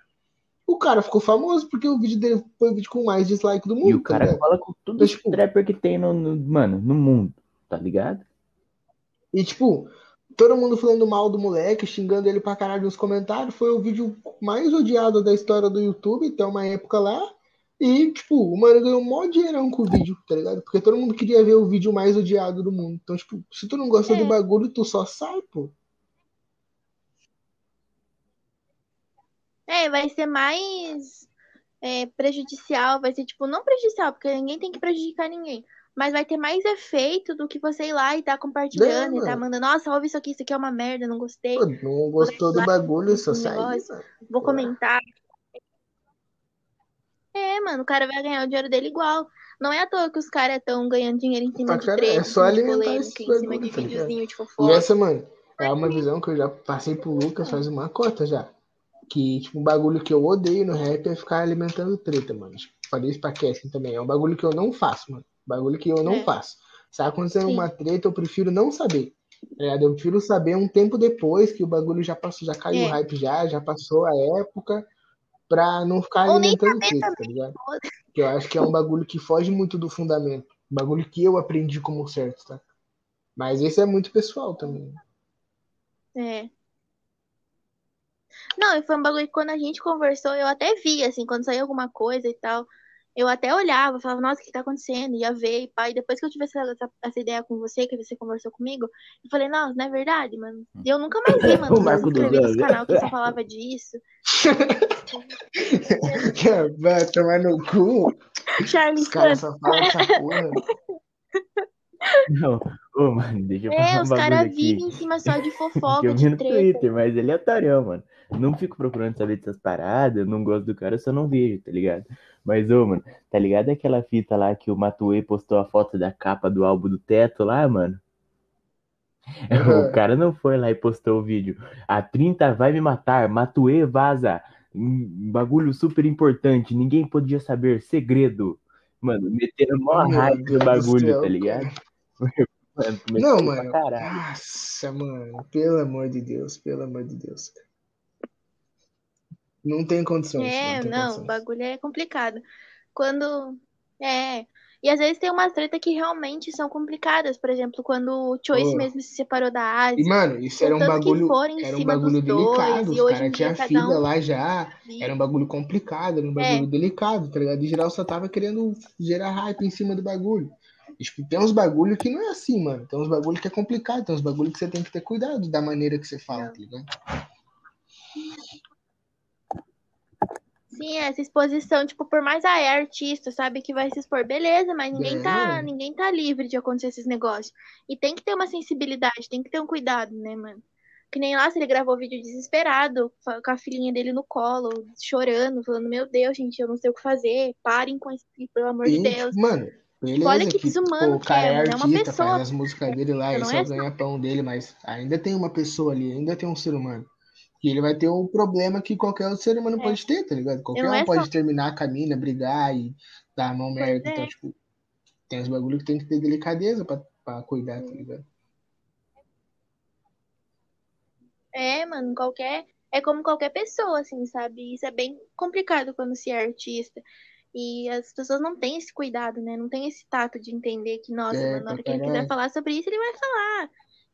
O cara ficou famoso porque o vídeo dele foi o vídeo com mais dislike do mundo, E o tá cara ligado? fala com tudo Mas, os tipo- trapper que tem no, no- mano, no mundo, tá ligado? E, tipo, todo mundo falando mal do moleque, xingando ele pra caralho nos comentários. Foi o vídeo mais odiado da história do YouTube, até uma época lá. E, tipo, o mano ganhou um maior dinheirão com o vídeo, tá ligado? Porque todo mundo queria ver o vídeo mais odiado do mundo. Então, tipo, se tu não gosta É. do bagulho, tu só sai, pô. É, vai ser mais é, prejudicial, vai ser tipo, não prejudicial, porque ninguém tem que prejudicar ninguém. Mas vai ter mais efeito do que você ir lá e tá compartilhando É, e tá mano. mandando, nossa, ouve isso aqui, isso aqui é uma merda, não gostei, Pô, não gostou do bagulho, só sai. vou comentar. É, mano, o cara vai ganhar o dinheiro dele igual. Não é à toa que os caras estão ganhando dinheiro em cima de caralho, treta, é em só cima de alimentar polêmica, em cima de tá videozinho de E fofoca. essa, mano, é uma visão que eu já passei pro Lucas faz uma cota já. Que, tipo, um bagulho que eu odeio no rap é ficar alimentando treta, mano. Tipo, falei isso pra Kessin também. É um bagulho que eu não faço, mano. Bagulho que eu não É. faço. Se acontecendo Sim. uma treta, eu prefiro não saber. ligado? Eu prefiro saber um tempo depois que o bagulho já passou, já caiu É. o hype já, já passou a época, pra não ficar Ou nem alimentando treta, tá ligado? Que eu acho que é um bagulho que foge muito do fundamento. Um bagulho que eu aprendi como certo, tá? Mas esse é muito pessoal também. É. Não, e foi um bagulho que quando a gente conversou, eu até vi, assim, quando saía alguma coisa e tal, eu até olhava, falava, nossa, o que tá acontecendo? Ia ver, e. E depois que eu tive essa, essa, essa ideia com você, que você conversou comigo, eu falei, nossa, não é verdade, mano. E eu nunca mais vi, mano, O Marco dos inscrever nesse canal que só falava disso. Vai tomar no cu. Charlie Os caras só falam essa porra. Não, ô, mano, deixa eu falar É, um os caras vivem em cima só de Que fofoca, eu vi no treta. Twitter, mas ele é otário, mano. Não fico procurando saber dessas paradas, eu não gosto do cara, eu só não vejo, tá ligado? Mas, ô, mano, tá ligado aquela fita lá que o Matuê postou a foto da capa do álbum do teto lá, mano? Uhum. O cara não foi lá e postou o vídeo. A 30 vai me matar, Matuê vaza. Um bagulho super importante, ninguém podia saber, segredo. Mano, meteram mó Deus no bagulho, céu, tá ligado? Mano, Não, mano. Nossa, mano. Pelo amor de Deus, pelo amor de Deus. Não tem condições. É, não não, o bagulho é complicado. Quando. É. E às vezes tem umas tretas que realmente são complicadas. Por exemplo, quando o Choice Pô. mesmo se separou da E, Asi. mano, isso era um bagulho. em Era um bagulho dois, delicado. e Os em caras tinham filha um lá já. Era um bagulho complicado, era um bagulho É. delicado, tá ligado? E geral só tava querendo gerar hype em cima do bagulho. E, tipo, tem uns bagulho que não é assim, mano. Tem uns bagulho que é complicado, tem uns bagulho que você tem que ter cuidado da maneira que você fala, tá ligado? Sim, essa exposição, tipo, por mais ah, é artista, sabe, que vai se expor, beleza, mas ninguém tá, ninguém tá livre de acontecer esses negócios. E tem que ter uma sensibilidade, tem que ter um cuidado, né, mano? Que nem lá, se ele gravou vídeo desesperado, com a filhinha dele no colo, chorando, falando, meu Deus, gente, eu não sei o que fazer, parem com isso, pelo amor de Deus. tipo, mano, beleza Olha que que desumano que cara é, é mano, é uma artista, pessoa. faz as músicas dele lá, esse é o ganha-pão dele, mas ainda tem uma pessoa ali, ainda tem um ser humano. E ele vai ter um problema que qualquer outro ser humano É. pode ter, tá ligado? Qualquer não um é pode só- terminar a mina, brigar e dar a mão Pois merda. é. Então, tipo, tem uns bagulho que tem que ter delicadeza pra, pra cuidar, tá ligado? É, mano, qualquer. É como qualquer pessoa, assim, sabe? Isso é bem complicado quando se é artista. E as pessoas não têm esse cuidado, né? Não tem esse tato de entender que, nossa, É, mano, na hora que ele quiser falar sobre isso, ele vai falar.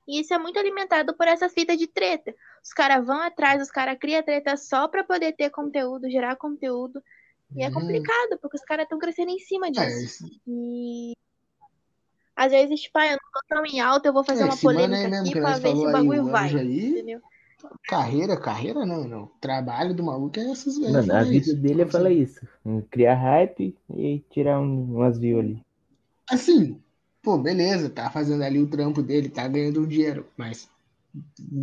E isso é muito alimentado por essa fita de treta. Os caras vão atrás, os caras criam treta só pra poder ter conteúdo, gerar conteúdo. E é Uhum. complicado, porque os caras estão crescendo em cima É, disso. esse, E às vezes, tipo, ah, eu não tô tão em alta, eu vou fazer é, uma polêmica aí aqui pra ver se o aí, bagulho o vai. aí, Entendeu? carreira, carreira não, não. Trabalho do maluco é essas velhas Mano, a vida isso. dele é falar isso. Criar hype e tirar um, umas views ali. Assim, pô, beleza, tá fazendo ali o trampo dele, tá ganhando um dinheiro, mas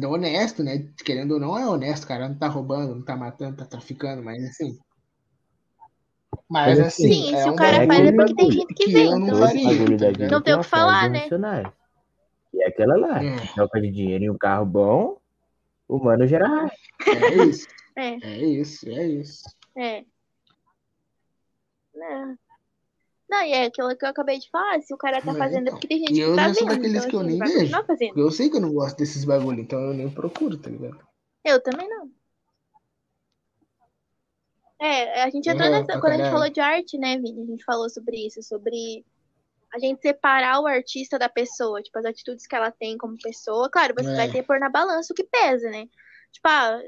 honesto, né? Querendo ou não, é honesto, cara. Não tá roubando, não tá matando, tá traficando, mas assim. Mas assim, Sim, é se um o cara faz é porque tem gente que que vê, eu não então faria, assim, vida não tem o que falar, né? E é aquela lá. É, Troca de dinheiro em um carro bom, o mano gera é isso, É, é isso, é isso. é. Não. Não, e é aquilo que eu acabei de falar, se o cara tá É, fazendo é porque tem gente E que eu tá já sou vendo, daqueles então que eu nem vai vejo. Porque eu sei que eu não gosto desses bagulho, então eu nem procuro, tá ligado? Eu também não. É, a gente entrou nessa, quando a gente falou de arte, né, Vini? A gente falou sobre isso, sobre a gente separar o artista da pessoa, tipo, as atitudes que ela tem como pessoa. Claro, você vai É. ter que pôr na balança o que pesa, né? Tipo, ah,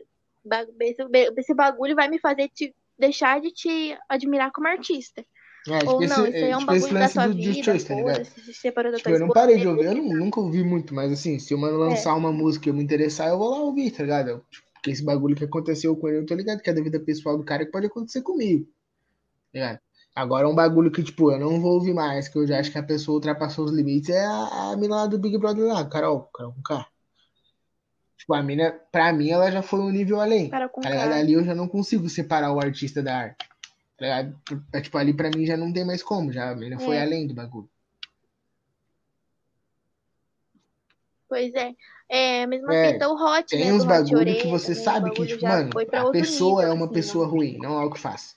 esse bagulho vai me fazer te deixar de te admirar como artista. É, tipo Ou esse, não, isso aí é, é um tipo bagulho da sua do Just vida, Choice, tá ligado? foda-se, se separou da Tipo, tua eu não parei de ouvir, eu não- nunca ouvi muito, mas assim, se o É. mano lançar uma música e eu me interessar, eu vou lá ouvir, tá ligado? Tipo, Porque esse bagulho que aconteceu com ele, eu tô ligado que é da vida pessoal do cara que pode acontecer comigo. Tá ligado? Agora um bagulho que, tipo, eu não vou ouvir mais, que eu já acho que a pessoa ultrapassou os limites, é a, a mina lá do Big Brother lá, Carol, Carol com K. Tipo, a mina, pra mim, ela já foi um nível além. Cara Tá ligado? Ali eu já não consigo separar o artista da arte. Tá? É, Tipo, ali pra mim já não tem mais como, já a mina foi É. além do bagulho. Pois é. É mesma É, fita o Hot, Tem né? uns bagulho que você. O sabe que, tipo, mano, a pessoa nível, é uma assim, pessoa né? ruim, não é o que faz.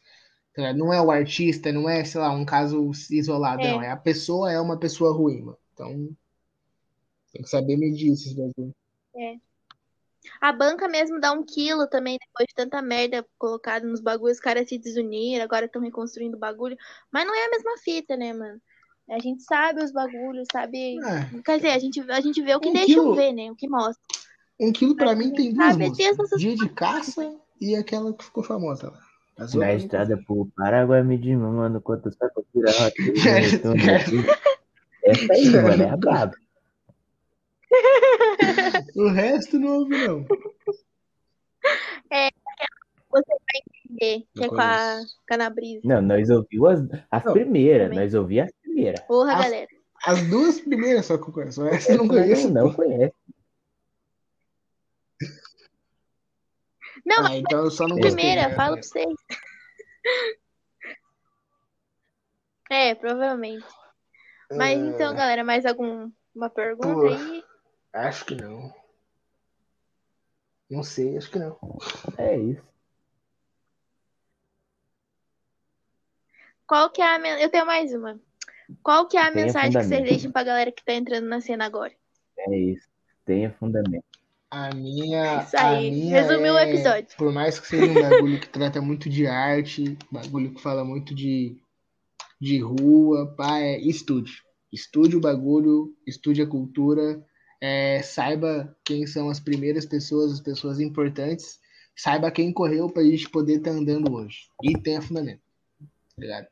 Não é o artista, não é, sei lá, um caso isolado, É. não. É a pessoa é uma pessoa ruim, mano. Então, tem que saber medir esses bagulho. A banca mesmo dá um quilo também, depois de tanta merda colocada nos bagulhos, os caras se desuniram, agora estão reconstruindo o bagulho. Mas não é a mesma fita, né, mano? A gente sabe os bagulhos, sabe. É, Quer dizer, a gente, a gente vê o que Um deixa quilo- ver, né? O que mostra. um quilo pra Mas mim tem duas sabe músicas. essas- Dia de caça e aquela que ficou famosa lá. As Na outras estrada pro Paraguai me diz, mano, quanto saco tirar É, Essa aí, mano, é a braba. O resto não ouve, não. Você vai entender, que é com a. Canabrisa. Não, nós ouvimos as, as Não, primeiras, também. nós ouvimos as primeiras. Porra, As- galera. As duas primeiras só que eu conheço. Essa eu não conheço. Não, conhece. Não, Ah, então eu só não primeira, fala pra vocês. É, provavelmente. Mas então, galera, mais alguma pergunta Pô. aí? Acho que não. Não sei, acho que não. É isso. Qual que é a men... Eu tenho mais uma. Qual que é a Tenha mensagem que vocês fundamento. deixam pra galera que tá entrando na cena agora? É isso. Tenha fundamento. A minha. Isso aí, a minha resumiu o é- episódio. Por mais que seja um bagulho que trata muito de arte, bagulho que fala muito de, de rua, pá, é estude. Estude o bagulho, estude a cultura, é, saiba quem são as primeiras pessoas, as pessoas importantes, saiba quem correu pra gente poder estar andando hoje. E tenha fundamento. Tá ligado?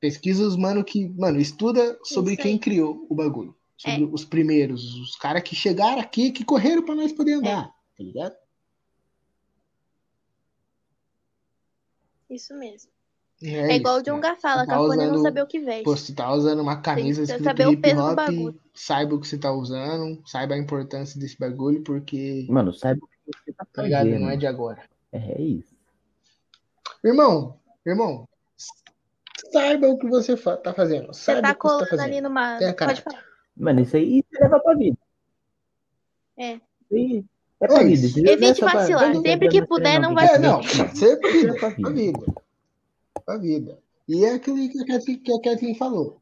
Pesquisa os mano que. Mano, estuda sobre quem criou o bagulho. Sobre É. os primeiros, os caras que chegaram aqui, que correram pra nós poder andar. Tá ligado? Isso mesmo. É, É, igual o John né? fala, Tá cafone é não usando- saber o que veste. Pô, se tá usando uma camisa que escrito saber o hip hop, saiba o que você tá usando, saiba a importância desse bagulho, porque, Mano, sabe o que você tá tá ligado? fazendo. Não é de agora. É isso. Irmão, irmão, saiba o que você fa- tá fazendo. Você Saiba tá o que você tá colando ali fazendo. numa. Tenha Pode falar. Mano, isso aí você leva pra vida. É. Isso aí é pra É vida. é Evite pra- vacilar. é Sempre que dando puder, não porque É, vacile. não, mano, você é pra vida, pra pra vida. E é aquilo que a Kathleen, que a Kathleen falou.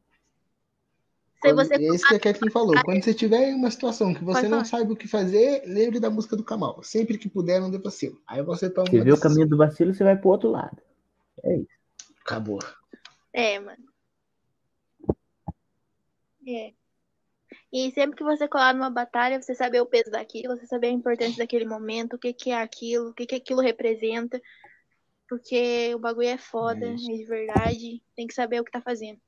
Se Quando- você é isso que a Kathleen falou. Quando você tiver em uma situação que você não sabe o que fazer, lembre da música do Kamal. Sempre que puder, não dê vacilo. Aí você toma Você uma vê o caminho do vacilo, você vai pro outro lado. É isso. Acabou. É, mano. É. E sempre que você colar numa batalha, você saber o peso daquilo, você saber a importância daquele momento, o que que é aquilo, o que que aquilo representa. Porque o bagulho é foda, É é de verdade, tem que saber o que tá fazendo.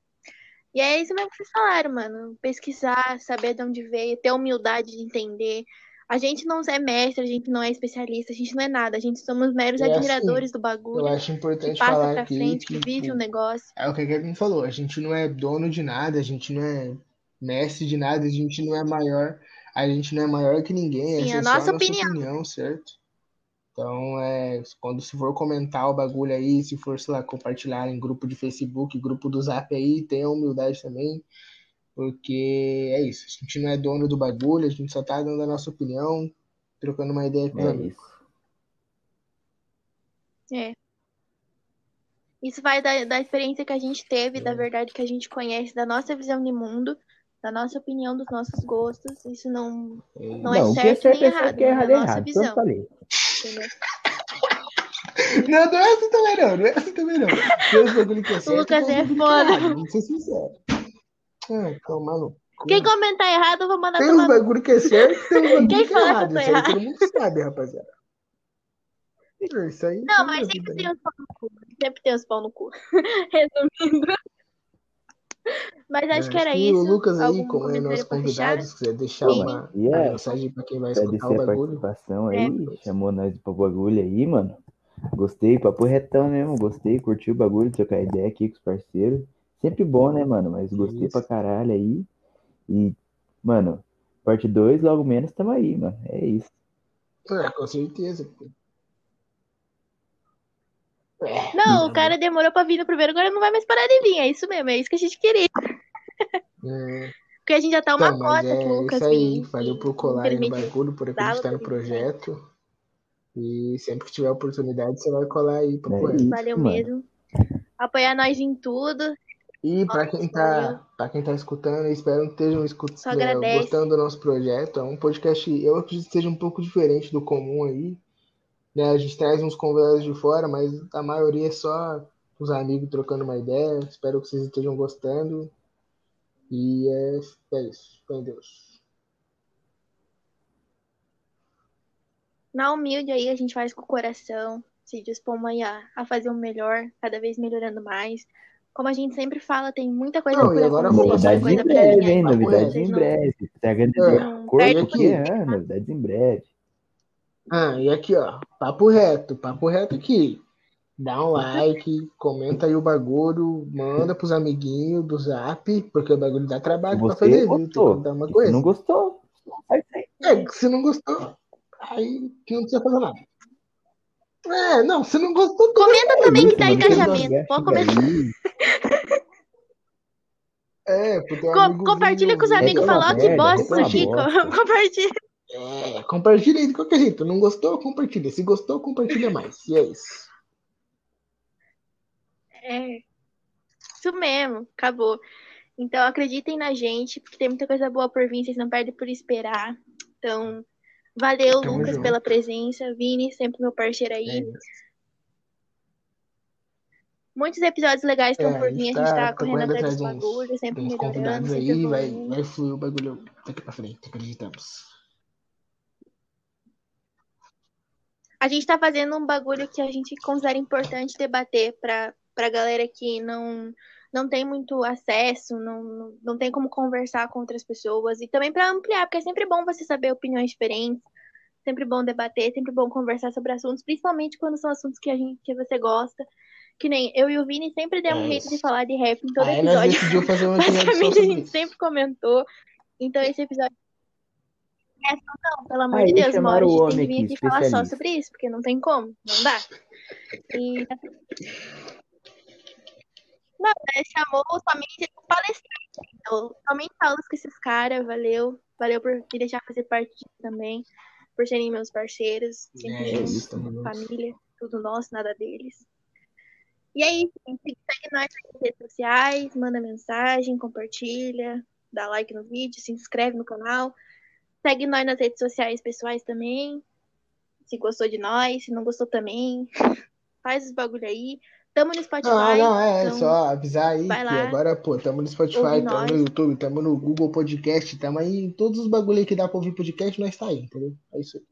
E é isso mesmo que vocês falaram, mano. Pesquisar, saber de onde veio, ter humildade de entender. A gente não é mestre, a gente não é especialista, a gente não é nada. A gente somos meros É assim, admiradores do Eu bagulho, acho que importante passa falar pra frente, que que vive tipo, o negócio. é o que a Kathleen falou. A gente não é dono de nada, a gente não é mestre de nada, a gente não é maior, a gente não é maior que ninguém, Sim, essa a é só a nossa nossa opinião. opinião, certo? Então, é, quando se for comentar o bagulho aí, se for, sei lá, compartilhar em grupo de Facebook, grupo do Zap aí, tenha humildade também, porque é isso. A gente não é dono do bagulho, a gente só tá dando a nossa opinião, trocando uma ideia com os É amigos. isso. É. Isso vai da, da experiência que a gente teve, É. da verdade que a gente conhece, da nossa visão de mundo, da nossa opinião, dos nossos gostos. Isso não, É não é Não, que é certo certo nem é errado, é é a errado é nossa errado. Então eu visão, falei. Entendeu? Não, não é assim também não, não é assim também não. Tem uns bagulho que é certo Lucas tem é é foda. vamos ser sinceros. Ah, calma, no cu. Quem comentar errado, eu vou mandar Tem uns bagulho que é certo tem uns bagulho Quem que é errado. Isso aí todo mundo sabe, rapaziada. Isso aí Não, tá mas sempre tem né? os pau no cu. Sempre tem os pau no cu. Resumindo. Mas É, acho que era que o isso. Lucas aí, Algum como é nosso convidado, se quiser deixar Sim. uma, uma é mensagem pra quem vai escutar o a bagulho. participação É. aí, chamou nós pro bagulho aí, mano. Gostei, papo retão mesmo, gostei, curti o bagulho, trocar ideia aqui com os parceiros. Sempre bom, né, mano? Mas gostei Isso. pra caralho aí. E, mano, parte 2, logo menos, tamo aí, mano. É isso. É, com certeza. É, Não, o tá cara demorou pra vir no primeiro, agora não vai mais parar de vir. É isso mesmo, é isso que a gente queria. É, Porque a gente já tá uma Então, cota é Lucas isso aí. vir. Valeu e por colar aí no bagulho, por acreditar no Sábado, projeto. E sempre que tiver oportunidade, você vai colar aí, papo É isso, Valeu mano. mesmo. Apoiar nós em tudo. E pra quem tá, pra quem tá escutando, espero que estejam escut- Só é, gostando do nosso projeto. É um podcast, eu acredito que seja um pouco diferente do comum aí. Né? A gente traz uns convidados de fora, mas a maioria é só os amigos trocando uma ideia. Espero que vocês estejam gostando. E é, é isso. Fé em Deus. Na humilde aí, a gente faz com o coração. Se aí a, a fazer o melhor, cada vez melhorando mais. Como a gente sempre fala, tem muita coisa Não, e por agora pra Novidades em breve, novidades reto. Vocês em breve. Tá ganhando É, corpo e isso. é, novidades em breve. ah, e aqui, ó, papo reto, papo reto aqui. Dá um like, comenta aí o bagulho, manda pros amiguinhos do Zap, porque o bagulho dá trabalho pra você fazer, viu? Tem que gostou, dar uma e se coisa. não gostou. É, se não gostou, aí não precisa fazer nada. É, não, se não gostou. Comenta É também que isso, dá mano. Quem engajamento. Pode comentar. É, Co- amigo compartilha com os amigos. Reclama Falou que merda, bosta reclama aqui. bosta. co- Compartilha. É, compartilha aí de qualquer jeito. Não gostou, compartilha. Se gostou, compartilha mais. E é isso. É. Isso mesmo. Acabou. Então acreditem na gente, porque tem muita coisa boa por vir. Vocês não perdem por esperar. Então, valeu, Tamo Lucas, junto. pela presença. Vini, sempre meu parceiro É aí. isso. Muitos episódios legais É, estão por a vir. A gente tá, tá correndo atrás dos bagulhos, sempre uns melhorando, sempre aí. Vai, vai fluir o bagulho daqui pra frente, acreditamos. A gente tá fazendo um bagulho que a gente considera importante debater pra, pra galera que não, não tem muito acesso, não, não, não tem como conversar com outras pessoas. E também pra ampliar, porque é sempre bom você saber opiniões diferentes, sempre bom debater, sempre bom conversar sobre assuntos, principalmente quando são assuntos que, a gente, que você gosta. Que nem eu e o Vini sempre demos É jeito de falar de rap em todo Aí nós episódio. decidimos fazer um só Basicamente, a gente isso. sempre comentou. Então, esse episódio. É, não, pelo amor Aí de Deus, uma hora a gente tem que vir aqui, falar só sobre isso, porque não tem como, não dá. E. Não, né, chamou somente palestrantes. Então, somente aulas com esses caras, valeu. Valeu por me deixar fazer parte disso também, por serem meus parceiros, sempre É juntos, isso, família, tudo nosso, nada deles. E é isso, gente. Segue nós nas redes sociais, manda mensagem, compartilha, dá like no vídeo, se inscreve no canal. Segue nós nas redes sociais pessoais também. Se gostou de nós, se não gostou também. Faz os bagulho aí. Tamo no Spotify. Não, não, é, então só avisar aí vai que lá, agora, pô, tamo no Spotify, tamo no YouTube, tamo no Google Podcast, tamo aí em todos os bagulho que dá pra ouvir podcast, nós tá aí, entendeu? É isso aí.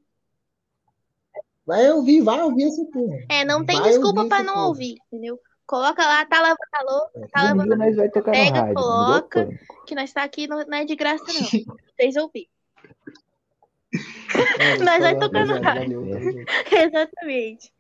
Vai ouvir, vai ouvir essa porra. É, não tem Vai desculpa pra não porra. ouvir, entendeu? Coloca lá, tá lavando a louça, tá Um lavando a no pega, rádio, coloca, que nós tá aqui, não, não é de graça não. Vocês ouvirem. É, Nós vai no rádio. Exatamente.